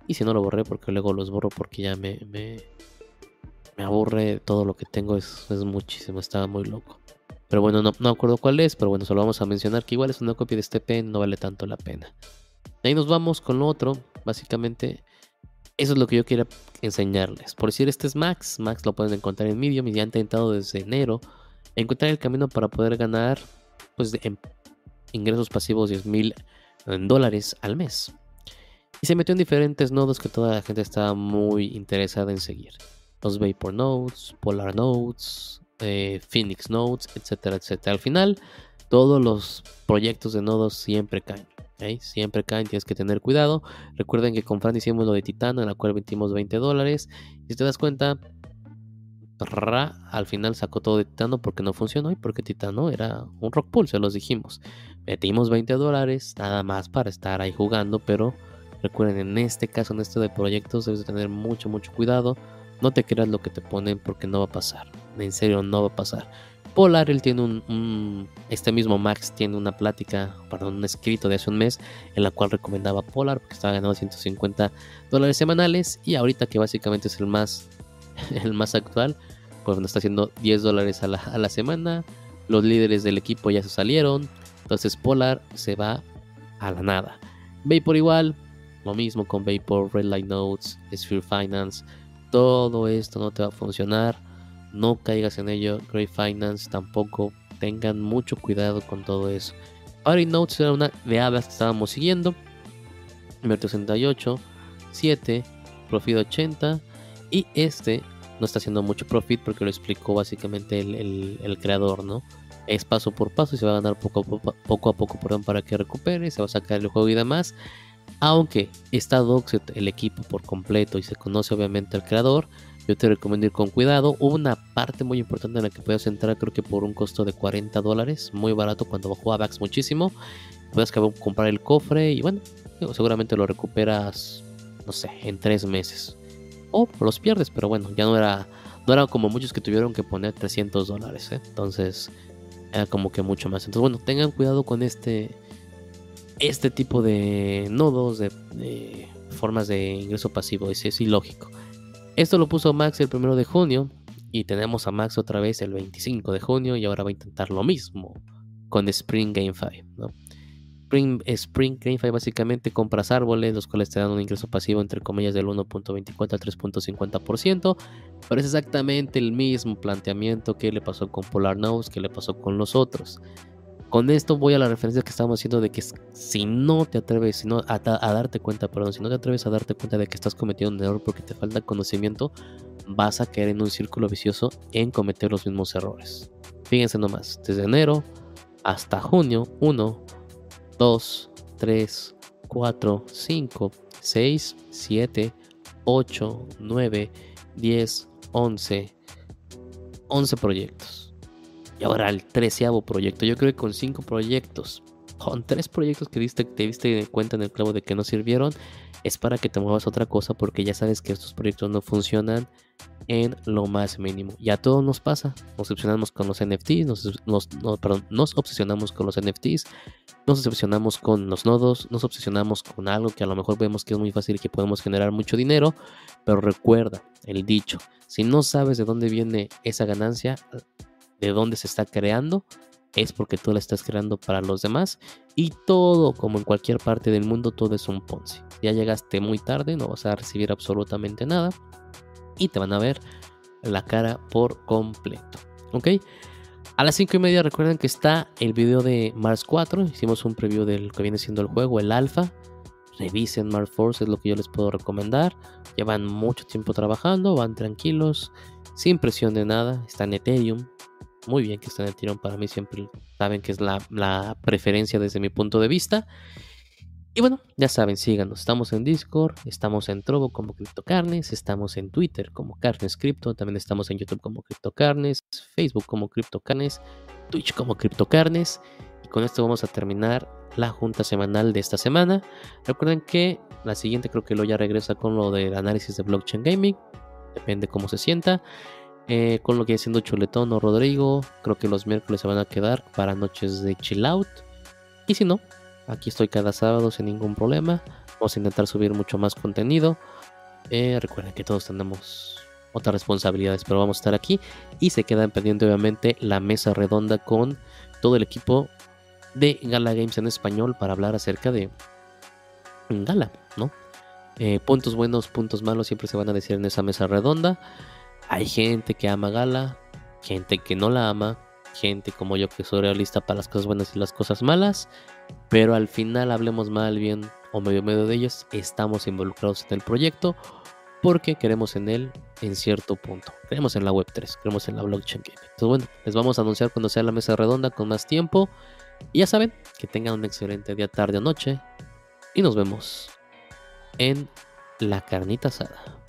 Y si no lo borré, porque luego los borro porque ya me, me, aburre. Todo lo que tengo es, muchísimo. Estaba muy loco. Pero bueno, no, no acuerdo cuál es. Pero bueno, solo vamos a mencionar que igual es una copia de este pen. No vale tanto la pena. Ahí nos vamos con lo otro. Básicamente, eso es lo que yo quiero enseñarles. Por decir, este es Max. Max lo pueden encontrar en Medium y ya han intentado desde enero encontrar el camino para poder ganar pues, em, ingresos pasivos 10 mil eh, dólares al mes. Y se metió en diferentes nodos que toda la gente estaba muy interesada en seguir. Los Vapor Nodes, Polar Nodes, eh, Phoenix Nodes, etcétera, etcétera. Al final, todos los proyectos de nodos siempre caen. Siempre caen, tienes que tener cuidado. Recuerden que con Fran hicimos lo de Titano, en la cual metimos 20 dólares. Y si te das cuenta, al final sacó todo de Titano porque no funcionó y porque Titano era un rock pool, se los dijimos. Metimos 20 dólares nada más para estar ahí jugando, pero recuerden, en este caso, en este de proyectos, debes tener mucho, mucho cuidado. No te creas lo que te ponen porque no va a pasar. En serio, no va a pasar. Polar, él tiene un, Este mismo Max tiene una plática, perdón, un escrito de hace un mes en la cual recomendaba Polar porque estaba ganando 150 dólares semanales y ahorita que básicamente es el más el más actual, pues nos está haciendo 10 dólares a la, semana. Los líderes del equipo ya se salieron. Entonces Polar se va a la nada. Vapor igual, lo mismo con Vapor, Red Light Notes, Sphere Finance. Todo esto no te va a funcionar. No caigas en ello. Great Finance tampoco. Tengan mucho cuidado con todo eso. Party Notes era una de aves que estábamos siguiendo. Merto 68, 7, Profit 80 y este no está haciendo mucho profit porque lo explicó básicamente el, creador, ¿no? Es paso por paso y se va a ganar poco a poco, poco, a poco perdón, para que recupere, se va a sacar el juego y demás. Aunque está Doxet el equipo por completo y se conoce obviamente al creador, yo te recomiendo ir con cuidado. Hubo una parte muy importante en la que puedes entrar, creo que por un costo de 40 dólares, muy barato cuando bajó a Vax muchísimo. Puedes comprar el cofre y bueno, seguramente lo recuperas, no sé, en tres meses o los pierdes, pero bueno, ya no era, no era como muchos que tuvieron que poner 300 dólares, ¿eh? entonces era como que mucho más. Entonces, bueno, tengan cuidado con este, este tipo de nodos, de, formas de ingreso pasivo, es, es ilógico. Esto lo puso Max el primero de junio y tenemos a Max otra vez el 25 de junio y ahora va a intentar lo mismo con Spring Game 5, ¿no? Spring, Spring GameFi básicamente compras árboles, los cuales te dan un ingreso pasivo entre comillas del 1.24 al 3.50%, pero es exactamente el mismo planteamiento que le pasó con Polar Nose, que le pasó con los otros. Con esto voy a la referencia que estamos haciendo de que si no te atreves si no, a, darte cuenta, perdón, si no te atreves a darte cuenta de que estás cometiendo un error porque te falta conocimiento, vas a caer en un círculo vicioso en cometer los mismos errores. Fíjense nomás, desde enero hasta junio, 1, 2, 3, 4, 5, 6, 7, 8, 9, 10, 11. 11 proyectos. Y ahora el treceavo proyecto. Yo creo que con 5 proyectos con tres proyectos que diste, te diste cuenta en el clavo de que no sirvieron, es para que te muevas a otra cosa porque ya sabes que estos proyectos no funcionan en lo más mínimo. Ya todo nos pasa. Nos obsesionamos con los NFTs, nos, nos obsesionamos con los NFTs, nos obsesionamos con los nodos, nos obsesionamos con algo que a lo mejor vemos que es muy fácil y que podemos generar mucho dinero, pero recuerda el dicho, si no sabes de dónde viene esa ganancia, de dónde se está creando, es porque tú la estás creando para los demás y todo, como en cualquier parte del mundo, todo es un Ponzi. Ya llegaste muy tarde, no vas a recibir absolutamente nada y te van a ver la cara por completo. ¿Ok? A las 5 y media recuerden que está el video de Mars 4. Hicimos un preview del que viene siendo el juego, el alfa. Revisen Mars Force, es lo que yo les puedo recomendar. Llevan mucho tiempo trabajando, van tranquilos, sin presión de nada. Está en Ethereum, muy bien que estén en tirón para mí, siempre saben que es la, preferencia desde mi punto de vista. Y bueno, ya saben, síganos. Estamos en Discord, estamos en Trovo como CryptoCarnes, estamos en Twitter como Carnes Crypto, también estamos en YouTube como CryptoCarnes, Facebook como CryptoCarnes, Twitch como CryptoCarnes. Y con esto vamos a terminar la junta semanal de esta semana. Recuerden que la siguiente creo que lo ya regresa con lo del análisis de blockchain gaming. Depende cómo se sienta. Eh, con lo que haciendo Chuletón o Rodrigo, creo que los miércoles se van a quedar para noches de chill out. Y si no, aquí estoy cada sábado sin ningún problema. Vamos a intentar subir mucho más contenido. Eh, recuerden que todos tenemos otras responsabilidades, pero vamos a estar aquí. Y se queda pendiente, obviamente, la mesa redonda con todo el equipo de Gala Games en español para hablar acerca de Gala, ¿no? Eh, puntos buenos, puntos malos siempre se van a decir en esa mesa redonda. Hay gente que ama Gala, gente que no la ama, gente como yo que soy realista para las cosas buenas y las cosas malas, pero al final hablemos mal, bien o medio medio de ellos, estamos involucrados en el proyecto porque queremos en él en cierto punto. Creemos en la Web3, creemos en la blockchain game. Entonces bueno, les vamos a anunciar cuando sea la mesa redonda con más tiempo. Y ya saben, que tengan un excelente día, tarde o noche. Y nos vemos en la carnita asada.